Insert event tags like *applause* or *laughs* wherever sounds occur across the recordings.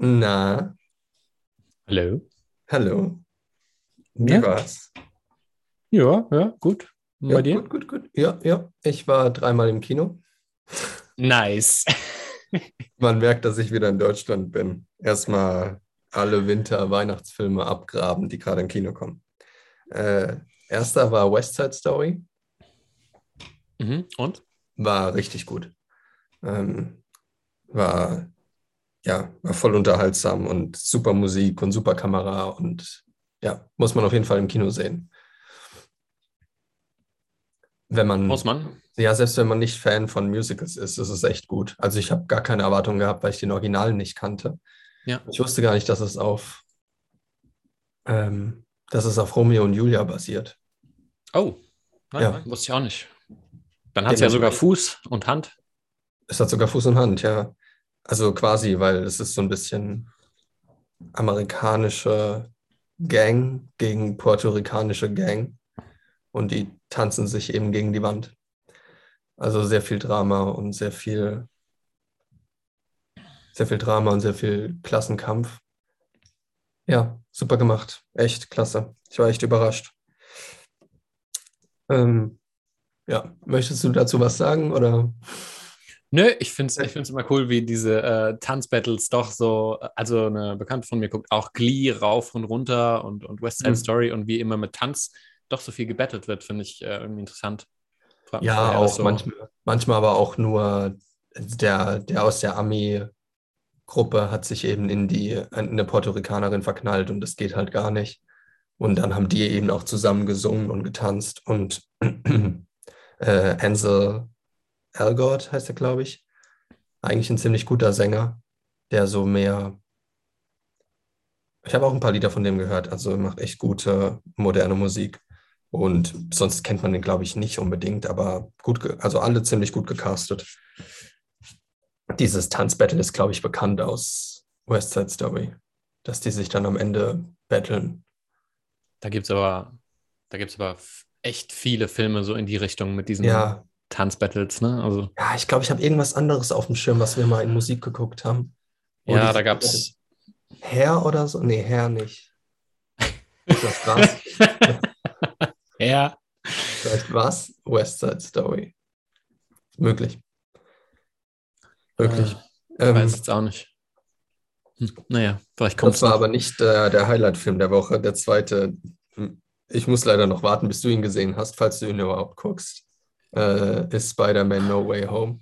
Na, Hallo? hallo. Wie Na? war's? Ja, ja, gut. Und Ja, bei dir? gut, gut, gut. Ja, ja. Ich war dreimal im Kino. Nice. *laughs* Man merkt, dass ich wieder in Deutschland bin. Erstmal alle Winter-Weihnachtsfilme abgraben, die gerade im Kino kommen. Äh, erster war West Side Story. Mhm. Und? War richtig gut. Ähm, war, ja, war voll unterhaltsam und super Musik und super Kamera und ja, muss man auf jeden Fall im Kino sehen. Wenn man, Muss man? ja, selbst wenn man nicht Fan von Musicals ist, ist es echt gut. Also ich habe gar keine Erwartungen gehabt, weil ich den Originalen nicht kannte. Ja. Ich wusste gar nicht, dass es auf, ähm, dass es auf Romeo und Julia basiert. Oh, nein, Ja. nein, wusste ich auch nicht. Dann hat es ja sogar Fuß und Hand. Es hat sogar Fuß und Hand, ja. Also quasi, weil es ist so ein bisschen amerikanische Gang gegen puerto-ricanische Gang und die tanzen sich eben gegen die Wand. Also sehr viel Drama und sehr viel, sehr viel Drama und sehr viel Klassenkampf. Ja, super gemacht. Echt klasse. Ich war echt überrascht. Ähm, ja, möchtest du dazu was sagen oder? Nö, ich finde es ich find's immer cool, wie diese äh, Tanzbattles doch so, also eine Bekannte von mir guckt auch Glee rauf und runter und, und West Side Mhm. Story und wie immer mit Tanz doch so viel gebettelt wird, finde ich äh, irgendwie interessant. Frag Ja, auch so- manchmal, manchmal aber auch nur der, der aus der Ami-Gruppe hat sich eben in die, in eine Puerto Ricanerin verknallt und das geht halt gar nicht. Und dann haben die eben auch zusammen gesungen und getanzt und äh, Ansel Elgort heißt er, glaube ich. Eigentlich ein ziemlich guter Sänger, der so mehr. Ich habe auch ein paar Lieder von dem gehört, also er macht echt gute moderne Musik. Und sonst kennt man den, glaube ich, nicht unbedingt, aber gut, also alle ziemlich gut gecastet. Dieses Tanzbattle ist, glaube ich, bekannt aus West Side Story, dass die sich dann am Ende battlen. Da gibt es aber, da gibt's aber echt viele Filme so in die Richtung mit diesen Ja, Tanzbattles, ne? Also, ja, ich glaube, ich habe irgendwas anderes auf dem Schirm, was wir mal in Musik geguckt haben. Wo ja, da gab es. Herr oder so? Nee, Herr nicht. *laughs* Das war's. ja. *laughs* Vielleicht was? West Side Story. Möglich. Möglich. Äh, Ähm, weiß jetzt auch nicht. Hm, naja, vielleicht kommt Das es war noch. aber nicht äh, der Highlight-Film der Woche. Der zweite, hm, ich muss leider noch warten, bis du ihn gesehen hast, falls du ihn überhaupt guckst, äh, ist Spider-Man No Way Home.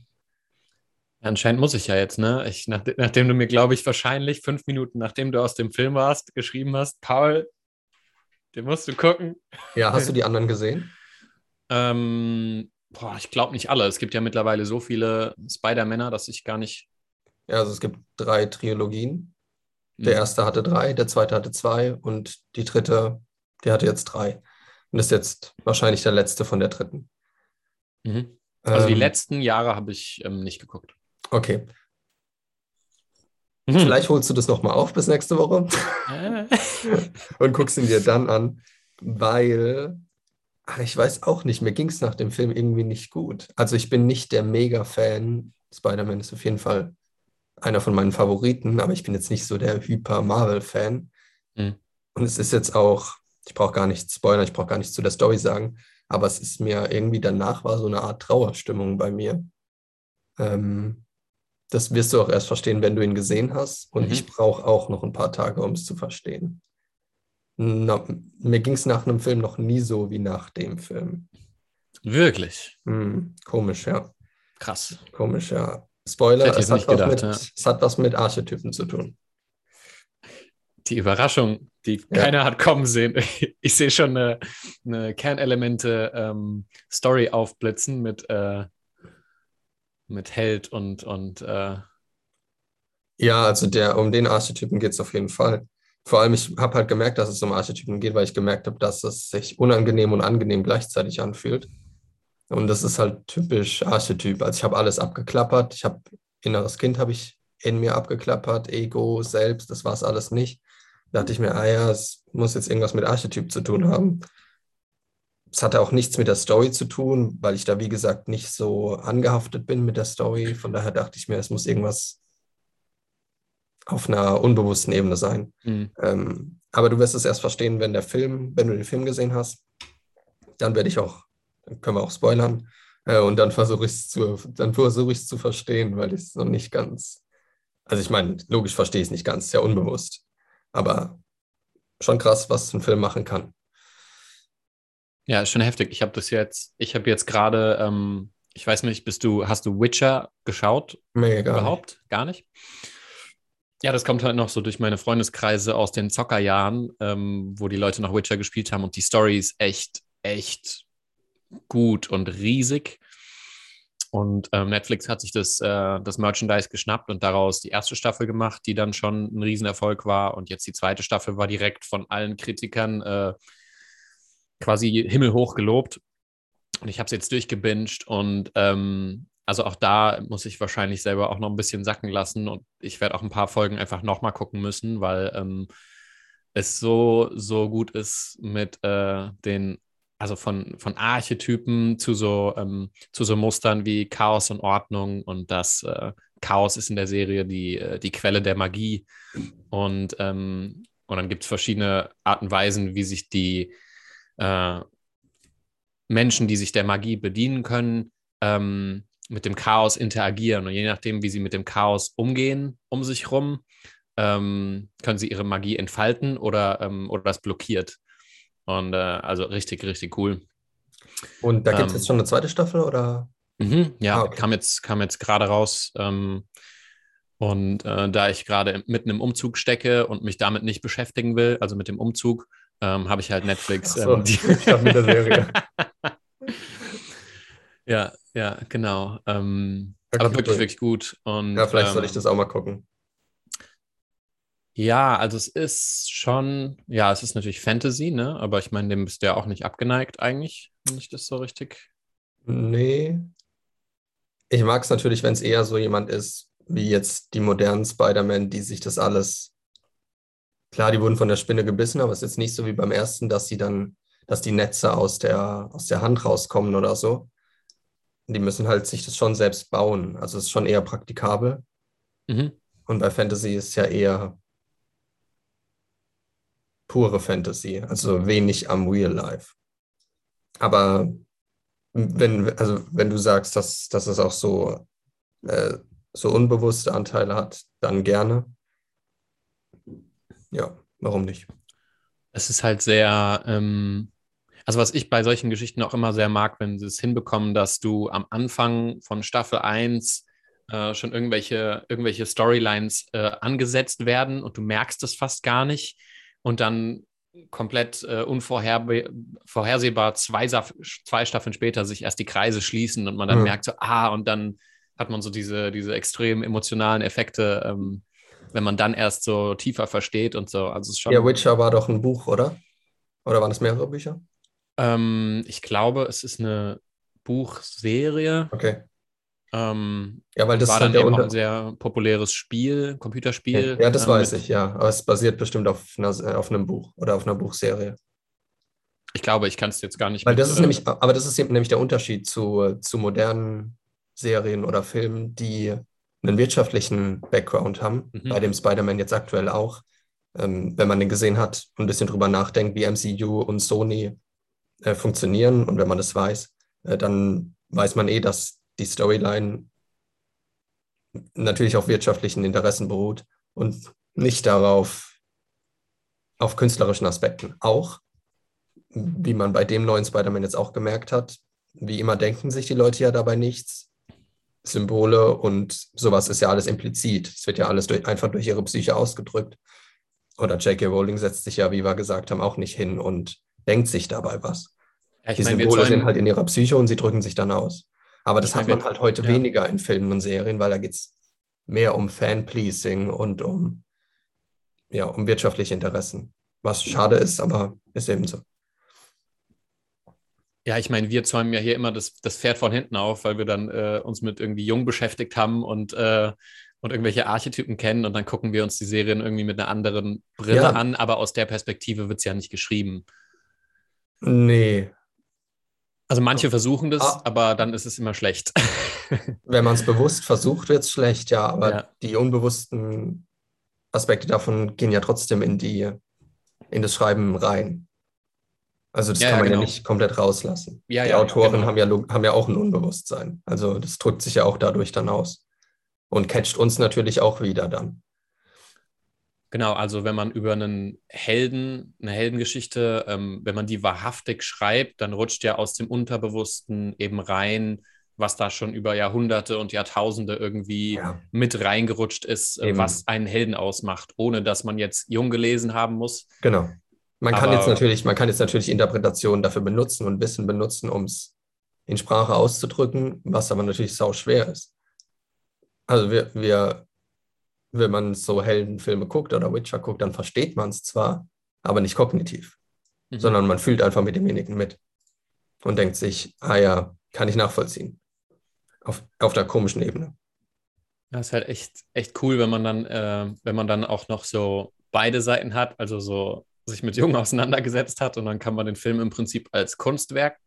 Anscheinend muss ich ja jetzt, ne? Ich, nach, nachdem du mir, glaube ich, wahrscheinlich fünf Minuten, nachdem du aus dem Film warst, geschrieben hast, Paul, den musst du gucken. Ja, hast du die *laughs* anderen gesehen? Ähm, boah, ich glaube nicht alle. Es gibt ja mittlerweile so viele Spider-Männer, dass ich gar nicht. Ja, also es gibt drei Trilogien. Der Hm. erste hatte drei, der zweite hatte zwei und die dritte, die hatte jetzt drei. Und ist jetzt wahrscheinlich der letzte von der dritten. Mhm. Also die Ähm, letzten Jahre habe ich ähm, nicht geguckt. Okay, Mhm. vielleicht holst du das nochmal auf bis nächste Woche. *laughs* Und guckst ihn dir dann an, weil ach, ich weiß auch nicht, mir ging es nach dem Film irgendwie nicht gut. Also ich bin nicht der Mega-Fan. Spider-Man ist auf jeden Fall einer von meinen Favoriten, aber ich bin jetzt nicht so der Hyper-Marvel-Fan. Mhm. Und es ist jetzt auch, ich brauche gar nicht spoilern, ich brauche gar nichts zu der Story sagen, aber es ist mir irgendwie danach war so eine Art Trauerstimmung bei mir. Ähm, das wirst du auch erst verstehen, wenn du ihn gesehen hast. Und Mhm. ich brauche auch noch ein paar Tage, um es zu verstehen. Na, mir ging es nach einem Film noch nie so wie nach dem Film. wirklich. Hm, komisch, ja. Krass. Komisch, ja. Spoiler, es hat, gedacht, mit, ja. es hat was mit Archetypen zu tun. Die Überraschung, die Ja. keiner hat kommen sehen. *laughs* Ich sehe schon eine, eine Kernelemente-Story aufblitzen mit, äh, mit Held und, und äh, Ja, also der, um den Archetypen geht es auf jeden Fall. Vor allem, ich habe halt gemerkt, dass es um Archetypen geht, weil ich gemerkt habe, dass es sich unangenehm und angenehm gleichzeitig anfühlt. Und das ist halt typisch Archetyp. Also ich habe alles abgeklappert. Ich habe inneres Kind habe ich in mir abgeklappert, Ego, Selbst, das war es alles nicht. Da dachte ich mir, ah ja, es muss jetzt irgendwas mit Archetyp zu tun haben. Es hatte auch nichts mit der Story zu tun, weil ich da, wie gesagt, nicht so angehaftet bin mit der Story. Von daher dachte ich mir, es muss irgendwas auf einer unbewussten Ebene sein. Mhm. Ähm, aber du wirst es erst verstehen, wenn der Film, wenn du den Film gesehen hast. Dann werde ich auch, dann können wir auch spoilern. Äh, und dann versuche ich es zu, dann versuche ich es zu verstehen, weil ich es noch nicht ganz. Also ich meine, logisch verstehe ich es nicht ganz, ist ja unbewusst. Aber schon krass, was ein Film machen kann. Ja, schon heftig. Ich habe das jetzt, ich habe jetzt gerade, ähm, ich weiß nicht, bist du, hast du Witcher geschaut? Nee, gar überhaupt? Nicht. Gar nicht? Ja, das kommt halt noch so durch meine Freundeskreise aus den Zockerjahren, ähm, wo die Leute noch Witcher gespielt haben und die Story ist echt, echt gut und riesig. Und ähm, Netflix hat sich das, äh, das Merchandise geschnappt und daraus die erste Staffel gemacht, die dann schon ein Riesenerfolg war. Und jetzt die zweite Staffel war direkt von allen Kritikern äh, quasi himmelhoch gelobt. Und ich habe es jetzt durchgebinged und ähm, also auch da muss ich wahrscheinlich selber auch noch ein bisschen sacken lassen und ich werde auch ein paar Folgen einfach nochmal gucken müssen, weil ähm, es so, so gut ist mit äh, den, also von, von Archetypen zu so, ähm, zu so Mustern wie Chaos und Ordnung und das äh, Chaos ist in der Serie die, äh, die Quelle der Magie und, ähm, und dann gibt es verschiedene Arten und Weisen, wie sich die äh, Menschen, die sich der Magie bedienen können, ähm, mit dem Chaos interagieren. Und je nachdem, wie sie mit dem Chaos umgehen, um sich rum, ähm, können sie ihre Magie entfalten oder, ähm, oder das blockiert. Und äh, also richtig, richtig cool. Und da gibt es ähm, jetzt schon eine zweite Staffel oder? Mhm, ja, ah, okay. kam jetzt, kam jetzt gerade raus. Ähm, und äh, da ich gerade mitten im Umzug stecke und mich damit nicht beschäftigen will, also mit dem Umzug, ähm, habe ich halt Netflix. So, ähm, die mit der Serie. *laughs* ja, ja, genau. Ähm, okay, aber wirklich, cool. wirklich gut. Und, ja, vielleicht soll ich ähm, das auch mal gucken. Ja, also es ist schon, ja, es ist natürlich Fantasy, ne? Aber ich meine, dem bist du ja auch nicht abgeneigt eigentlich, wenn ich das so richtig. Nee. Ich mag es natürlich, wenn es eher so jemand ist, wie jetzt die modernen Spider-Man, die sich das alles Klar, die wurden von der Spinne gebissen, aber es ist jetzt nicht so wie beim ersten, dass sie dann, dass die Netze aus der, aus der Hand rauskommen oder so. Die müssen halt sich das schon selbst bauen. Also es ist schon eher praktikabel. Mhm. Und bei Fantasy ist ja eher pure Fantasy, also wenig am Real Life. Aber wenn, also wenn du sagst, dass, dass es auch so, äh, so unbewusste Anteile hat, dann gerne. Ja, warum nicht? Es ist halt sehr, ähm, also was ich bei solchen Geschichten auch immer sehr mag, wenn sie es hinbekommen, dass du am Anfang von Staffel 1 äh, schon irgendwelche, irgendwelche Storylines äh, angesetzt werden und du merkst es fast gar nicht und dann komplett äh, unvorhersehbar zwei, zwei Staffeln später sich erst die Kreise schließen und man dann mhm. merkt so, ah, und dann hat man so diese, diese extrem emotionalen Effekte, ähm, wenn man dann erst so tiefer versteht und so. Also schon, ja, Witcher war doch ein Buch, oder? Oder waren es mehrere Bücher? Ähm, ich glaube, es ist eine Buchserie. Okay. Ähm, ja, weil das war dann dann eben auch ein sehr populäres Spiel, Computerspiel. Ja, das ähm, weiß ich, ja. Aber es basiert bestimmt auf, einer, auf einem Buch oder auf einer Buchserie. Ich glaube, ich kann es jetzt gar nicht. Weil mit, das ist äh, nämlich, aber das ist nämlich der Unterschied zu, zu modernen Serien oder Filmen, die einen wirtschaftlichen Background haben, mhm. bei dem Spider-Man jetzt aktuell auch. Ähm, wenn man den gesehen hat und ein bisschen drüber nachdenkt, wie MCU und Sony äh, funktionieren und wenn man das weiß, äh, dann weiß man eh, dass die Storyline natürlich auf wirtschaftlichen Interessen beruht und nicht darauf, auf künstlerischen Aspekten. Auch, wie man bei dem neuen Spider-Man jetzt auch gemerkt hat, wie immer denken sich die Leute ja dabei nichts. Symbole und sowas ist ja alles implizit. Es wird ja alles durch, einfach durch ihre Psyche ausgedrückt. Oder J.K. Rowling setzt sich ja, wie wir gesagt haben, auch nicht hin und denkt sich dabei was. Ja, die meine, Symbole sind halt in ihrer Psyche und sie drücken sich dann aus. Aber das hat man halt heute ja. weniger in Filmen und Serien, weil da geht es mehr um Fan-Pleasing und um, ja, um wirtschaftliche Interessen. Was schade ist, aber ist eben so. Ja, ich meine, wir zäumen ja hier immer das, das Pferd von hinten auf, weil wir dann äh, uns mit irgendwie Jung beschäftigt haben und, äh, und irgendwelche Archetypen kennen und dann gucken wir uns die Serien irgendwie mit einer anderen Brille ja. an, aber aus der Perspektive wird es ja nicht geschrieben. Nee. Also manche versuchen das, ah. aber dann ist es immer schlecht. *laughs* Wenn man es bewusst versucht, wird es schlecht, ja, aber ja. die unbewussten Aspekte davon gehen ja trotzdem in die, in das Schreiben rein. Also das Ja, kann ja, man genau. ja nicht komplett rauslassen. Ja, die ja, Autoren genau. haben, ja, haben ja auch ein Unbewusstsein. Also das drückt sich ja auch dadurch dann aus. Und catcht uns natürlich auch wieder dann. Genau, also wenn man über einen Helden, eine Heldengeschichte, ähm, wenn man die wahrhaftig schreibt, dann rutscht ja aus dem Unterbewussten eben rein, was da schon über Jahrhunderte und Jahrtausende irgendwie Ja. mit reingerutscht ist, äh, Eben. was einen Helden ausmacht, ohne dass man jetzt jung gelesen haben muss. Genau. Man kann Aber- jetzt natürlich, man kann jetzt natürlich Interpretationen dafür benutzen und Wissen benutzen, um es in Sprache auszudrücken, was aber natürlich sau schwer ist. Also wir, wir, wenn man so Heldenfilme guckt oder Witcher guckt, dann versteht man es zwar, aber nicht kognitiv, Mhm. sondern man fühlt einfach mit demjenigen mit und denkt sich, ah ja, kann ich nachvollziehen. Auf, auf der komischen Ebene. Das ist halt echt, echt cool, wenn man dann, äh, wenn man dann auch noch so beide Seiten hat, also so sich mit Jungen *laughs* auseinandergesetzt hat und dann kann man den Film im Prinzip als Kunstwerk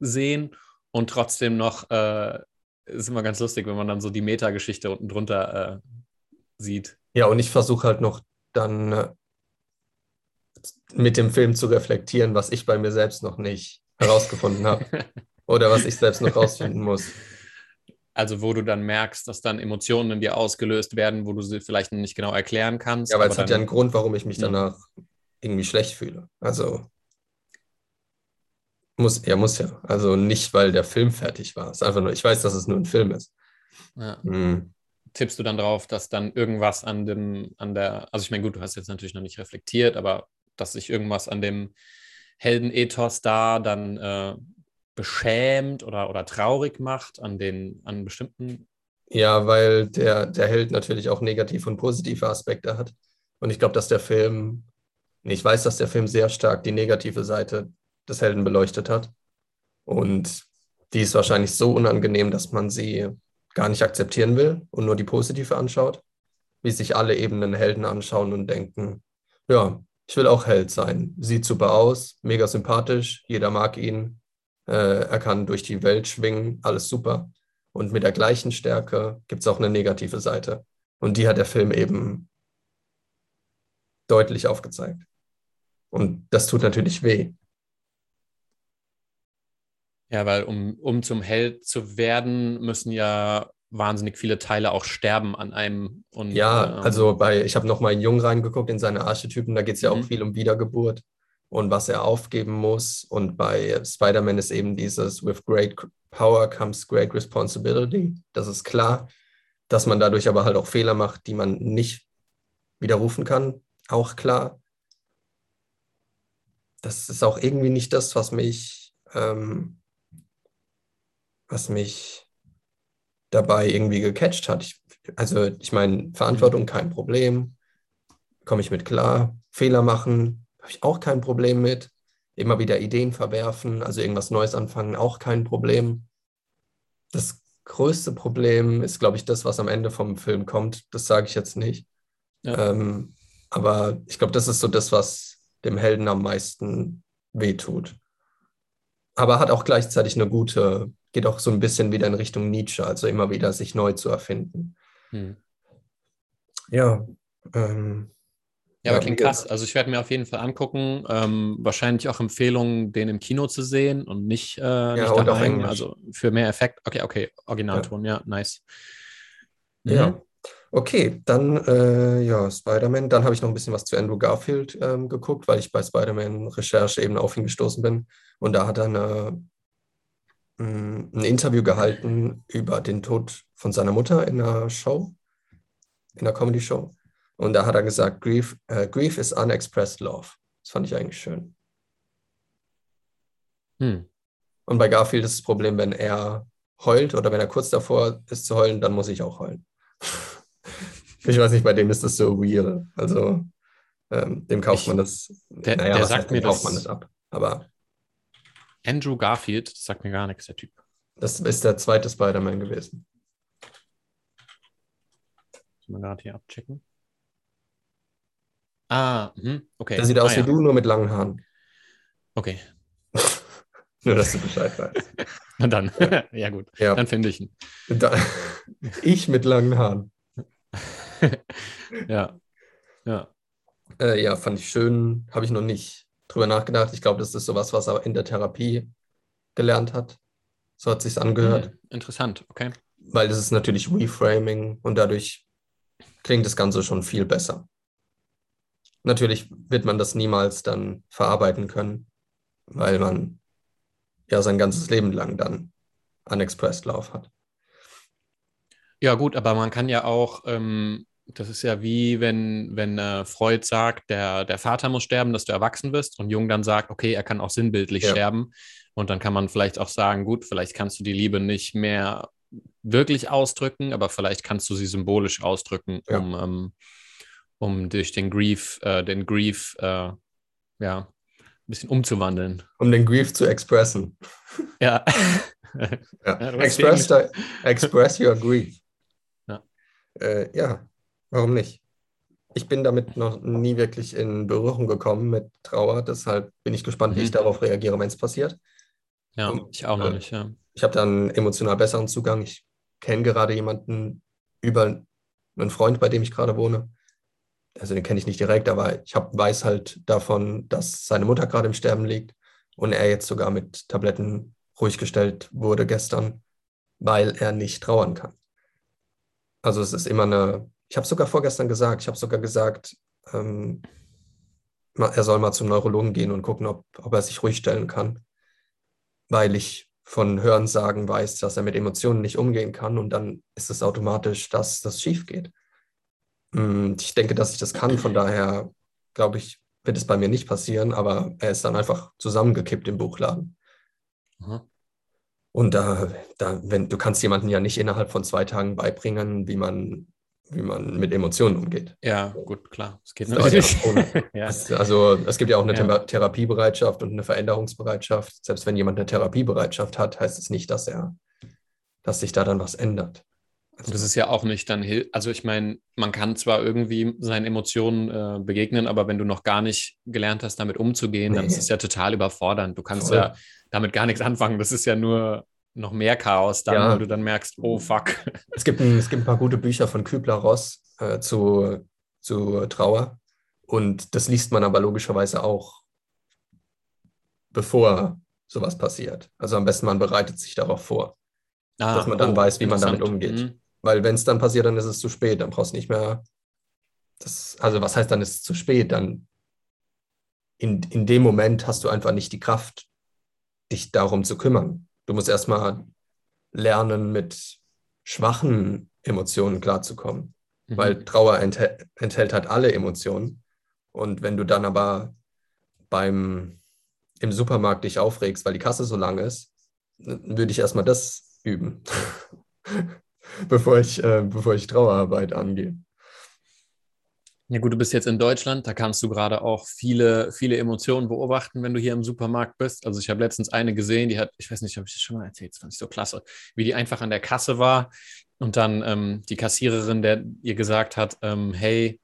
sehen und trotzdem noch, äh, ist immer ganz lustig, wenn man dann so die Metageschichte unten drunter äh, sieht. Ja, und ich versuche halt noch dann äh, mit dem Film zu reflektieren, was ich bei mir selbst noch nicht herausgefunden habe *laughs* oder was ich selbst noch rausfinden muss. Also wo du dann merkst, dass dann Emotionen in dir ausgelöst werden, wo du sie vielleicht nicht genau erklären kannst. Ja, aber aber es hat ja einen Grund, warum ich mich danach irgendwie schlecht fühle. Also muss, ja, muss ja. Also nicht, weil der Film fertig war. Es ist einfach nur, ich weiß, dass es nur ein Film ist. ja. Mhm. Tippst du dann drauf, dass dann irgendwas an dem, an der, also ich meine, gut, du hast jetzt natürlich noch nicht reflektiert, aber dass sich irgendwas an dem Heldenethos da dann äh, beschämt oder, oder traurig macht an den, an bestimmten. Ja, weil der, der Held natürlich auch negative und positive Aspekte hat. Und ich glaube, dass der Film, ich weiß, dass der Film sehr stark die negative Seite des Helden beleuchtet hat. Und die ist wahrscheinlich so unangenehm, dass man sie gar nicht akzeptieren will und nur die positive anschaut. Wie sich alle eben einen Helden anschauen und denken, ja, ich will auch Held sein. Sieht super aus, mega sympathisch, jeder mag ihn. Äh, er kann durch die Welt schwingen, alles super. Und mit der gleichen Stärke gibt es auch eine negative Seite. Und die hat der Film eben deutlich aufgezeigt. Und das tut natürlich weh. Ja, weil um, um zum Held zu werden, müssen ja wahnsinnig viele Teile auch sterben an einem. Und, Ja, ähm, also bei, ich habe nochmal in Jung reingeguckt in seine Archetypen, da geht es ja Mhm. auch viel um Wiedergeburt und was er aufgeben muss. Und bei Spider-Man ist eben dieses With great power comes great responsibility. Das ist klar, dass man dadurch aber halt auch Fehler macht, die man nicht widerrufen kann. Auch klar. Das ist auch irgendwie nicht das, was mich, ähm, was mich dabei irgendwie gecatcht hat. Ich, also ich meine, Verantwortung kein Problem, komme ich mit klar. Fehler machen habe ich auch kein Problem mit. Immer wieder Ideen verwerfen, also irgendwas Neues anfangen, auch kein Problem. Das größte Problem ist, glaube ich, das, was am Ende vom Film kommt. Das sage ich jetzt nicht. Ja. Ähm, aber ich glaube, das ist so das, was dem Helden am meisten wehtut. Aber hat auch gleichzeitig eine gute, geht auch so ein bisschen wieder in Richtung Nietzsche, also immer wieder sich neu zu erfinden. hm. Ja. Ähm, Ja, aber Ja, klingt krass. Also ich werde mir auf jeden Fall angucken. Ähm, wahrscheinlich auch Empfehlungen, den im Kino zu sehen und nicht, äh, nicht und auf daheim. Also für mehr Effekt. Okay, okay, Originalton, ja, nice. Mhm. Ja. Okay, dann äh, ja, Spider-Man. Dann habe ich noch ein bisschen was zu Andrew Garfield ähm, geguckt, weil ich bei Spider-Man-Recherche eben auf ihn gestoßen bin. Und da hat er eine, ein Interview gehalten über den Tod von seiner Mutter in einer Show, in einer Comedy-Show. Und da hat er gesagt, Grief, äh, Grief is unexpressed love. Das fand ich eigentlich schön. Hm. Und bei Garfield ist das Problem, wenn er heult oder wenn er kurz davor ist zu heulen, dann muss ich auch heulen. *laughs* ich weiß nicht, bei dem ist das so weird. Also ähm, dem kauft Ich- man das. der- der was sagt heißt, mir kauft das- man das ab. Aber Andrew Garfield, das sagt mir gar nichts, der Typ. das ist der zweite Spider-Man gewesen. Muss man gerade hier abchecken. Ah, mhm, okay. Der sieht aus ah, wie ja. du, nur mit langen Haaren. Okay, *laughs* Nur, dass du Bescheid weißt. *laughs* na dann. *laughs* ja, gut. Ja, Dann finde ich ihn. da, ich mit langen Haaren. Ja. Ja. Äh, ja, fand ich schön. Habe ich noch nicht drüber nachgedacht. Ich glaube, das ist sowas, was er in der Therapie gelernt hat. So hat sich's angehört. Interessant, okay. Weil das ist natürlich Reframing und dadurch klingt das Ganze schon viel besser. Natürlich wird man das niemals dann verarbeiten können, weil man ja sein ganzes Leben lang dann Unexpressed Love hat. Ja, gut, aber man kann ja auch, ähm, das ist ja wie wenn, wenn äh, Freud sagt, der, der Vater muss sterben, dass du erwachsen wirst und Jung dann sagt, okay, er kann auch sinnbildlich Ja. sterben. Und dann kann man vielleicht auch sagen, gut, vielleicht kannst du die Liebe nicht mehr wirklich ausdrücken, aber vielleicht kannst du sie symbolisch ausdrücken, Ja. um, ähm, um durch den Grief, äh, den Grief, äh, ja, ein bisschen umzuwandeln. Um den Grief zu expressen. Ja. *laughs* *laughs* Ja. Express, express your grief. Ja. Äh, ja, warum nicht? Ich bin damit noch nie wirklich in Berührung gekommen mit Trauer, deshalb bin ich gespannt, wie Mhm. ich darauf reagiere, wenn es passiert. ja, Und, ich auch noch äh, nicht, ja. Ich habe da einen emotional besseren Zugang. Ich kenne gerade jemanden über einen Freund, bei dem ich gerade wohne. Also den kenne ich nicht direkt, aber ich hab, weiß halt davon, dass seine Mutter gerade im Sterben liegt und er jetzt sogar mit Tabletten ruhig gestellt wurde gestern, weil er nicht trauern kann. Also es ist immer eine, ich habe sogar vorgestern gesagt, ich habe sogar gesagt, ähm, er soll mal zum Neurologen gehen und gucken, ob, ob er sich ruhig stellen kann, weil ich von Hörensagen weiß, dass er mit Emotionen nicht umgehen kann und dann ist es automatisch, dass das schief geht. Mm, Ich denke, dass ich das kann, von daher glaube ich, wird es bei mir nicht passieren, aber er ist dann einfach zusammengekippt im Buchladen. Aha. Und da, da, wenn, du kannst jemanden ja nicht innerhalb von zwei Tagen beibringen, wie man, wie man mit Emotionen umgeht. Ja, gut, klar. Es geht natürlich. ohne. *laughs* ja. Also es gibt ja auch eine Ja. Thera- Therapiebereitschaft und eine Veränderungsbereitschaft. Selbst wenn jemand eine Therapiebereitschaft hat, heißt es nicht, dass er, dass sich da dann was ändert. Also, Das ist ja auch nicht dann, also ich meine, man kann zwar irgendwie seinen Emotionen äh, begegnen, aber wenn du noch gar nicht gelernt hast, damit umzugehen, dann Nee. ist es ja total überfordernd. Du kannst Voll. ja damit gar nichts anfangen. Das ist ja nur noch mehr Chaos dann, Ja. wo du dann merkst, oh fuck. *laughs* es, gibt ein, es gibt ein paar gute Bücher von Kübler-Ross äh, zu, zu Trauer. Und das liest man aber logischerweise auch, bevor sowas passiert. Also am besten man bereitet sich darauf vor. Ah, Dass man dann weiß, wie man damit umgeht. Mhm. Weil wenn es dann passiert, dann ist es zu spät. Dann brauchst du nicht mehr. Das, also was heißt dann, ist es zu spät? Dann in, in dem Moment hast du einfach nicht die Kraft, dich darum zu kümmern. Du musst erstmal lernen, mit schwachen Emotionen klarzukommen. Mhm. Weil Trauer enthält, enthält halt alle Emotionen. Und wenn du dann aber beim im Supermarkt dich aufregst, weil die Kasse so lang ist, dann würde ich erstmal das üben, *laughs* bevor ich, äh, bevor ich Trauerarbeit angehe. Ja gut, du bist jetzt in Deutschland, da kannst du gerade auch viele, viele Emotionen beobachten, wenn du hier im Supermarkt bist. Also ich habe letztens eine gesehen, die hat, ich weiß nicht, ob ich das schon mal erzählt, das fand ich so klasse, wie die einfach an der Kasse war und dann ähm, die Kassiererin, der ihr gesagt hat, ähm, hey,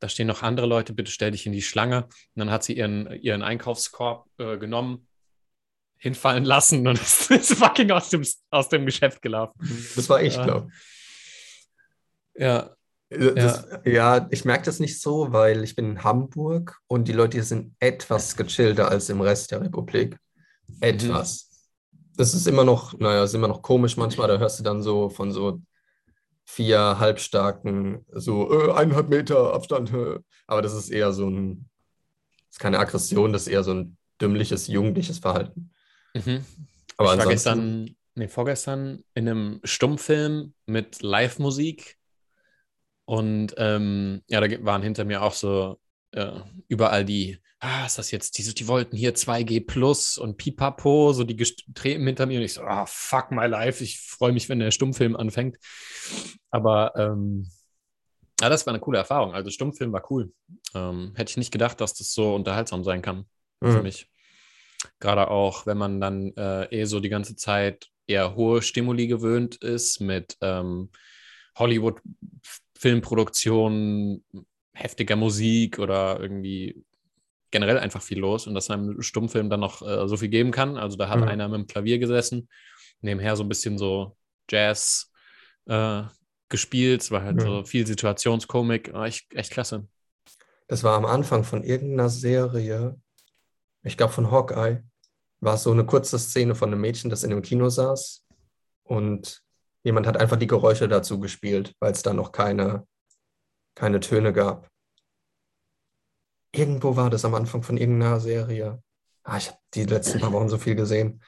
da stehen noch andere Leute, bitte stell dich in die Schlange. Und dann hat sie ihren, ihren Einkaufskorb äh, genommen, hinfallen lassen und *laughs* ist, ist fucking aus dem, aus dem Geschäft gelaufen. Das war ich, Ja. glaube Ja, ich. Das, ja. ich merke das nicht so, weil ich bin in Hamburg und die Leute hier sind etwas gechillter als im Rest der Republik. Etwas. Das ist immer noch, naja, ist immer noch komisch manchmal. Da hörst du dann so von so vier halbstarken, so äh, eineinhalb Meter Abstand. Äh. Aber das ist eher so ein, das ist keine Aggression, das ist eher so ein dümmliches, jugendliches Verhalten. Mhm. Aber ich war gestern, nee, vorgestern in einem Stummfilm mit Live-Musik und ähm, ja, da waren hinter mir auch so äh, überall die, ah, ist das jetzt, die, die wollten hier 2G Plus und Pipapo, so die Treten hinter mir und ich so, ah, fuck my life, ich freue mich, wenn der Stummfilm anfängt. Aber ähm, ja, das war eine coole Erfahrung. Also Stummfilm war cool. Ähm, hätte ich nicht gedacht, dass das so unterhaltsam sein kann für Mhm. mich. Gerade auch, wenn man dann äh, eh so die ganze Zeit eher hohe Stimuli gewöhnt ist mit ähm, Hollywood-Filmproduktionen, heftiger Musik oder irgendwie generell einfach viel los und dass einem Stummfilm dann noch äh, so viel geben kann. Also da hat Mhm. einer mit dem Klavier gesessen, nebenher so ein bisschen so Jazz äh, gespielt. Es war halt Mhm. so viel Situationskomik. War echt, echt klasse. Das war am Anfang von irgendeiner Serie, ich glaube von Hawkeye, war so eine kurze Szene von einem Mädchen, das in dem Kino saß und jemand hat einfach die Geräusche dazu gespielt, weil es da noch keine, keine Töne gab. Irgendwo war das am Anfang von irgendeiner Serie. Ah, ich habe die letzten paar Wochen so viel gesehen.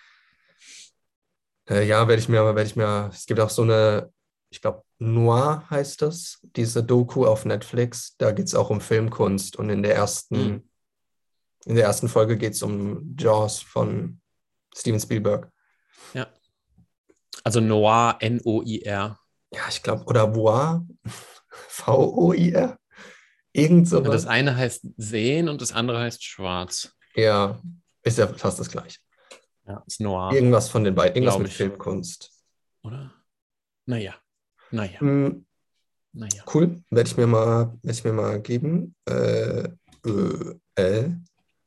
Äh, ja, werde ich mir, werde ich mir, es gibt auch so eine, ich glaube, Noir heißt das, diese Doku auf Netflix. Da geht es auch um Filmkunst und in der ersten, mhm. in der ersten Folge geht es um Jaws von Steven Spielberg. Ja. Also Noir, N-O-I-R. Ja, ich glaube, oder Voir, *laughs* V-O-I-R. Irgend sowas. Das eine heißt sehen und das andere heißt schwarz. Ja, ist ja fast das gleiche. Ja, ist Noir. Irgendwas von den beiden, irgendwas mit Filmkunst. Oder? Naja. Naja. Mm, naja. Cool, werde ich mir mal, werde ich mir mal geben. Äh, äh, äh,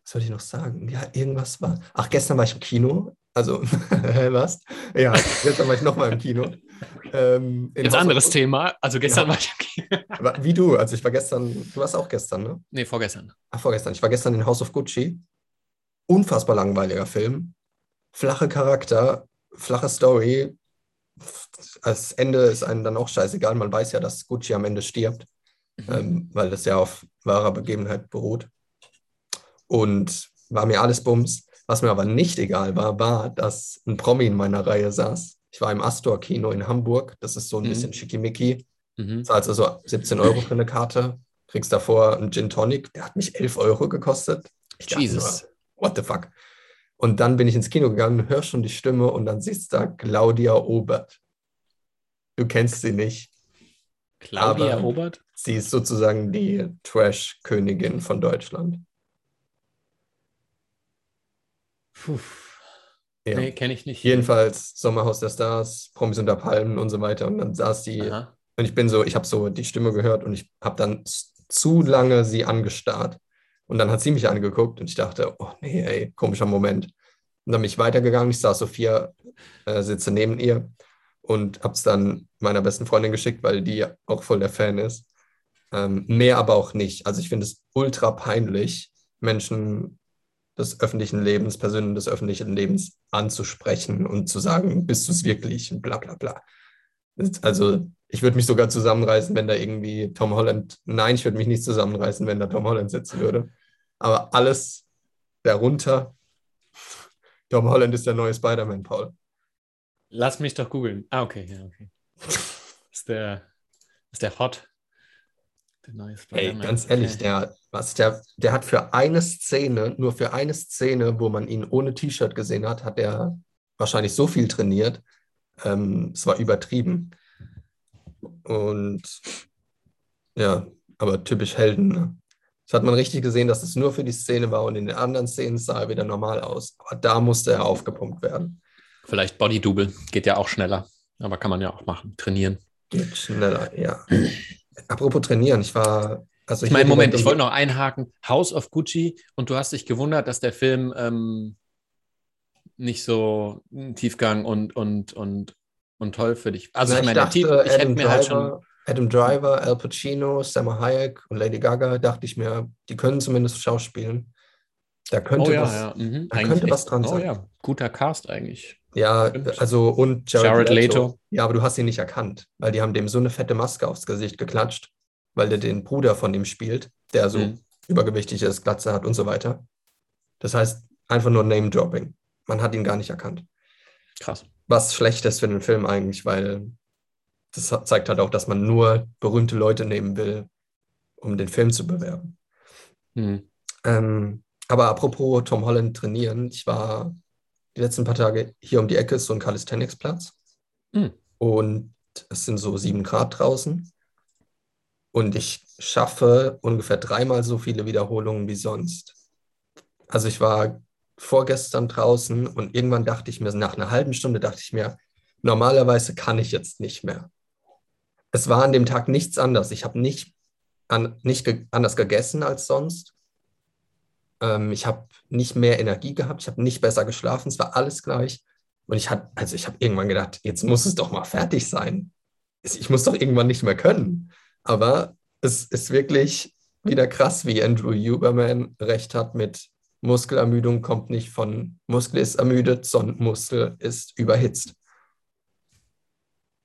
was soll ich noch sagen? Ja, irgendwas war. Ach, gestern war ich im Kino. Also, *laughs* was? Ja, gestern war ich nochmal im Kino. Ähm, Jetzt anderes Thema. Also gestern ja. war ich im Kino. Aber wie du, also ich war gestern, du warst auch gestern, ne? Nee, vorgestern. Ach, vorgestern. Ich war gestern in House of Gucci. Unfassbar langweiliger Film. Flache Charakter, flache Story, als Ende ist einem dann auch scheißegal. Man weiß ja, dass Gucci am Ende stirbt, mhm. ähm, weil das ja auf wahrer Begebenheit beruht. Und war mir alles Bums. Was mir aber nicht egal war, war, dass ein Promi in meiner Reihe saß. Ich war im Astor-Kino in Hamburg. Das ist so ein mhm. bisschen schickimicki. Mhm. Zahlst also 17 Euro für eine Karte. Kriegst davor einen Gin Tonic. Der hat mich 11 Euro gekostet. Ich Jesus. Nur, what the fuck? Und dann bin ich ins Kino gegangen, hörst schon die Stimme und dann siehst du da Claudia Obert. Du kennst sie nicht. Claudia Obert? Sie ist sozusagen die Trash-Königin von Deutschland. Puh. Ja. Nee, kenne ich nicht. Jedenfalls Sommerhaus der Stars, Promis unter Palmen und so weiter. Und dann saß die. Aha. Und ich bin so, ich habe so die Stimme gehört und ich habe dann zu lange sie angestarrt. Und dann hat sie mich angeguckt und ich dachte, oh nee, ey, komischer Moment. Und dann bin ich weitergegangen. Ich saß so vier äh, Sitze neben ihr und habe es dann meiner besten Freundin geschickt, weil die auch voll der Fan ist. Ähm, mehr aber auch nicht. Also ich finde es ultra peinlich, Menschen des öffentlichen Lebens, Personen des öffentlichen Lebens anzusprechen und zu sagen, bist du es wirklich und bla bla bla. Also ich würde mich sogar zusammenreißen, wenn da irgendwie Tom Holland, nein, ich würde mich nicht zusammenreißen, wenn da Tom Holland sitzen würde. Aber alles darunter, Tom Holland ist der neue Spider-Man, Paul. Lass mich doch googeln. Ah, okay, ja, okay. *laughs* ist der, ist der Hot? Der neue Spider-Man. Ey, ganz ehrlich, okay. der, was der, der hat für eine Szene, nur für eine Szene, wo man ihn ohne T-Shirt gesehen hat, hat er wahrscheinlich so viel trainiert. Ähm, es war übertrieben. Und ja, aber typisch Helden. Ne? Das hat man richtig gesehen, dass es nur für die Szene war und in den anderen Szenen sah er wieder normal aus. Aber da musste er aufgepumpt werden. Vielleicht Body-Double, geht ja auch schneller. Aber kann man ja auch machen, trainieren. Geht schneller, ja. Apropos trainieren, ich war. Also ich meine, Moment, ich wollte noch einhaken. House of Gucci und du hast dich gewundert, dass der Film ähm, nicht so Tiefgang und, und, und und toll für dich. Also, Na, ich, meine, dachte, Titel, ich hätte mir halt schon. Adam Driver, Al Pacino, Sam Hayek und Lady Gaga, dachte ich mir, die können zumindest schauspielen. Da könnte, oh, ja, was, ja. Mhm. Da könnte was dran oh, sein. Ja. Guter Cast eigentlich. Ja, also und Jared, Jared Leto. Leto. Ja, aber du hast ihn nicht erkannt, weil die haben dem so eine fette Maske aufs Gesicht geklatscht, weil der den Bruder von ihm spielt, der so mhm. übergewichtig ist, Glatze hat und so weiter. Das heißt, einfach nur Name-Dropping. Man hat ihn gar nicht erkannt. Krass was schlecht ist für den Film eigentlich, weil das zeigt halt auch, dass man nur berühmte Leute nehmen will, um den Film zu bewerben. Mhm. Ähm, aber apropos Tom Holland trainieren, ich war die letzten paar Tage hier um die Ecke, ist so ein Calisthenics-Platz. Mhm. Und es sind so sieben Grad draußen. Und ich schaffe ungefähr dreimal so viele Wiederholungen wie sonst. Also ich war vorgestern draußen und irgendwann dachte ich mir, nach einer halben Stunde dachte ich mir, normalerweise kann ich jetzt nicht mehr. Es war an dem Tag nichts anders. Ich habe nicht, an, nicht ge anders gegessen als sonst. Ähm, ich habe nicht mehr Energie gehabt. Ich habe nicht besser geschlafen. Es war alles gleich. Und ich hatte, also ich habe irgendwann gedacht, jetzt muss es doch mal fertig sein. Ich muss doch irgendwann nicht mehr können. Aber es ist wirklich wieder krass, wie Andrew Huberman recht hat mit Muskelermüdung kommt nicht von Muskel ist ermüdet, sondern Muskel ist überhitzt.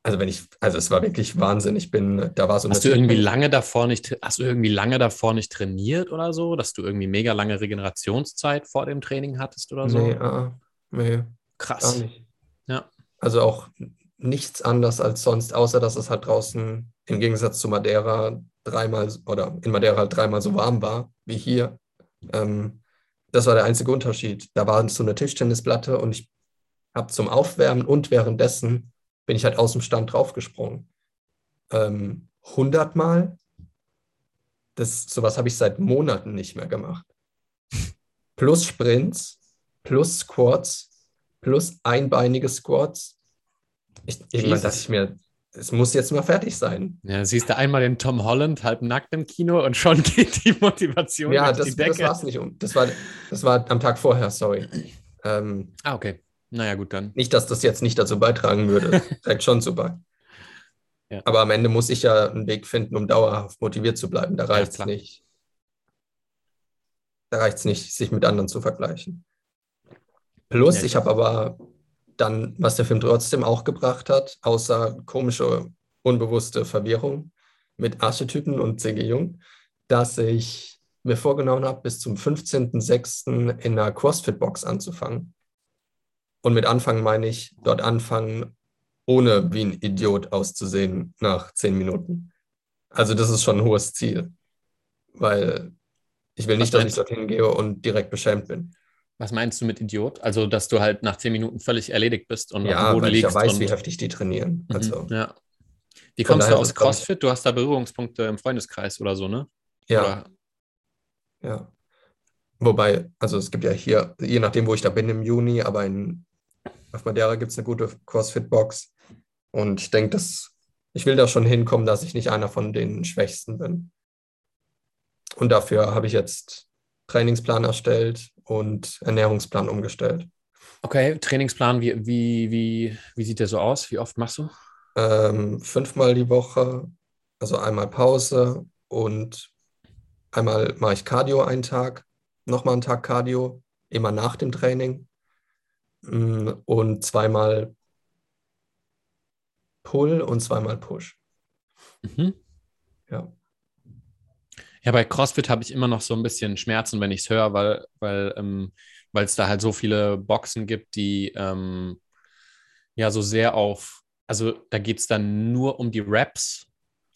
Also wenn ich, also es war wirklich Wahnsinn. Ich bin, da war so Hast du irgendwie lange davor nicht, hast du irgendwie lange davor nicht trainiert oder so, dass du irgendwie mega lange Regenerationszeit vor dem Training hattest oder so? Nee, uh, nee. Krass. Ja. Also auch nichts anders als sonst, außer dass es halt draußen im Gegensatz zu Madeira dreimal oder in Madeira halt dreimal so warm war wie hier. Ähm, das war der einzige Unterschied. Da war so eine Tischtennisplatte und ich habe zum Aufwärmen und währenddessen bin ich halt aus dem Stand draufgesprungen. Ähm, 100 Mal. Das, sowas habe ich seit Monaten nicht mehr gemacht. Plus Sprints, plus Squats, plus einbeinige Squats. Ich, irgendwann dachte ich mir, es muss jetzt mal fertig sein. Ja, siehst du einmal den Tom Holland halb nackt im Kino und schon *laughs* geht die Motivation ja, das, die Decke. das war es nicht. Das war, das war am Tag vorher, sorry. Ähm, ah, okay. Naja, gut dann. Nicht, dass das jetzt nicht dazu beitragen würde. *laughs* Trägt schon zu bei. Ja. Aber am Ende muss ich ja einen Weg finden, um dauerhaft motiviert zu bleiben. Da reicht es ja, nicht. Da reicht es nicht, sich mit anderen zu vergleichen. Plus, ja, ich habe aber dann, was der Film trotzdem auch gebracht hat, außer komische, unbewusste Verwirrung mit Archetypen und C.G. Jung, dass ich mir vorgenommen habe, bis zum 15.06. in einer CrossFit-Box anzufangen. Und mit Anfangen meine ich, dort anfangen, ohne wie ein Idiot auszusehen nach zehn Minuten. Also das ist schon ein hohes Ziel, weil ich will nicht, dass ich dorthin gehe und direkt beschämt bin. Was meinst du mit Idiot? Also, dass du halt nach zehn Minuten völlig erledigt bist und ja, auf dem Boden weil liegst. Ja, ich ja weiß, wie heftig die trainieren. Mhm, also, ja. Wie kommst du aus CrossFit? Du hast da Berührungspunkte im Freundeskreis oder so, ne? Ja. Oder? Ja. Wobei, also es gibt ja hier, je nachdem, wo ich da bin im Juni, aber in, auf Madeira gibt es eine gute CrossFit-Box. Und ich denke, dass ich will da schon hinkommen, dass ich nicht einer von den Schwächsten bin. Und dafür habe ich jetzt Trainingsplan erstellt und Ernährungsplan umgestellt. Okay, Trainingsplan, wie, wie, wie, wie sieht der so aus? Wie oft machst du? Ähm, fünfmal die Woche, also einmal Pause und einmal mache ich Cardio einen Tag, nochmal einen Tag Cardio, immer nach dem Training und zweimal Pull und zweimal Push. Mhm. Ja. Ja, bei CrossFit habe ich immer noch so ein bisschen Schmerzen, wenn ich es höre, weil weil ähm, es da halt so viele Boxen gibt, die ähm, ja so sehr auf, also da geht es dann nur um die Raps.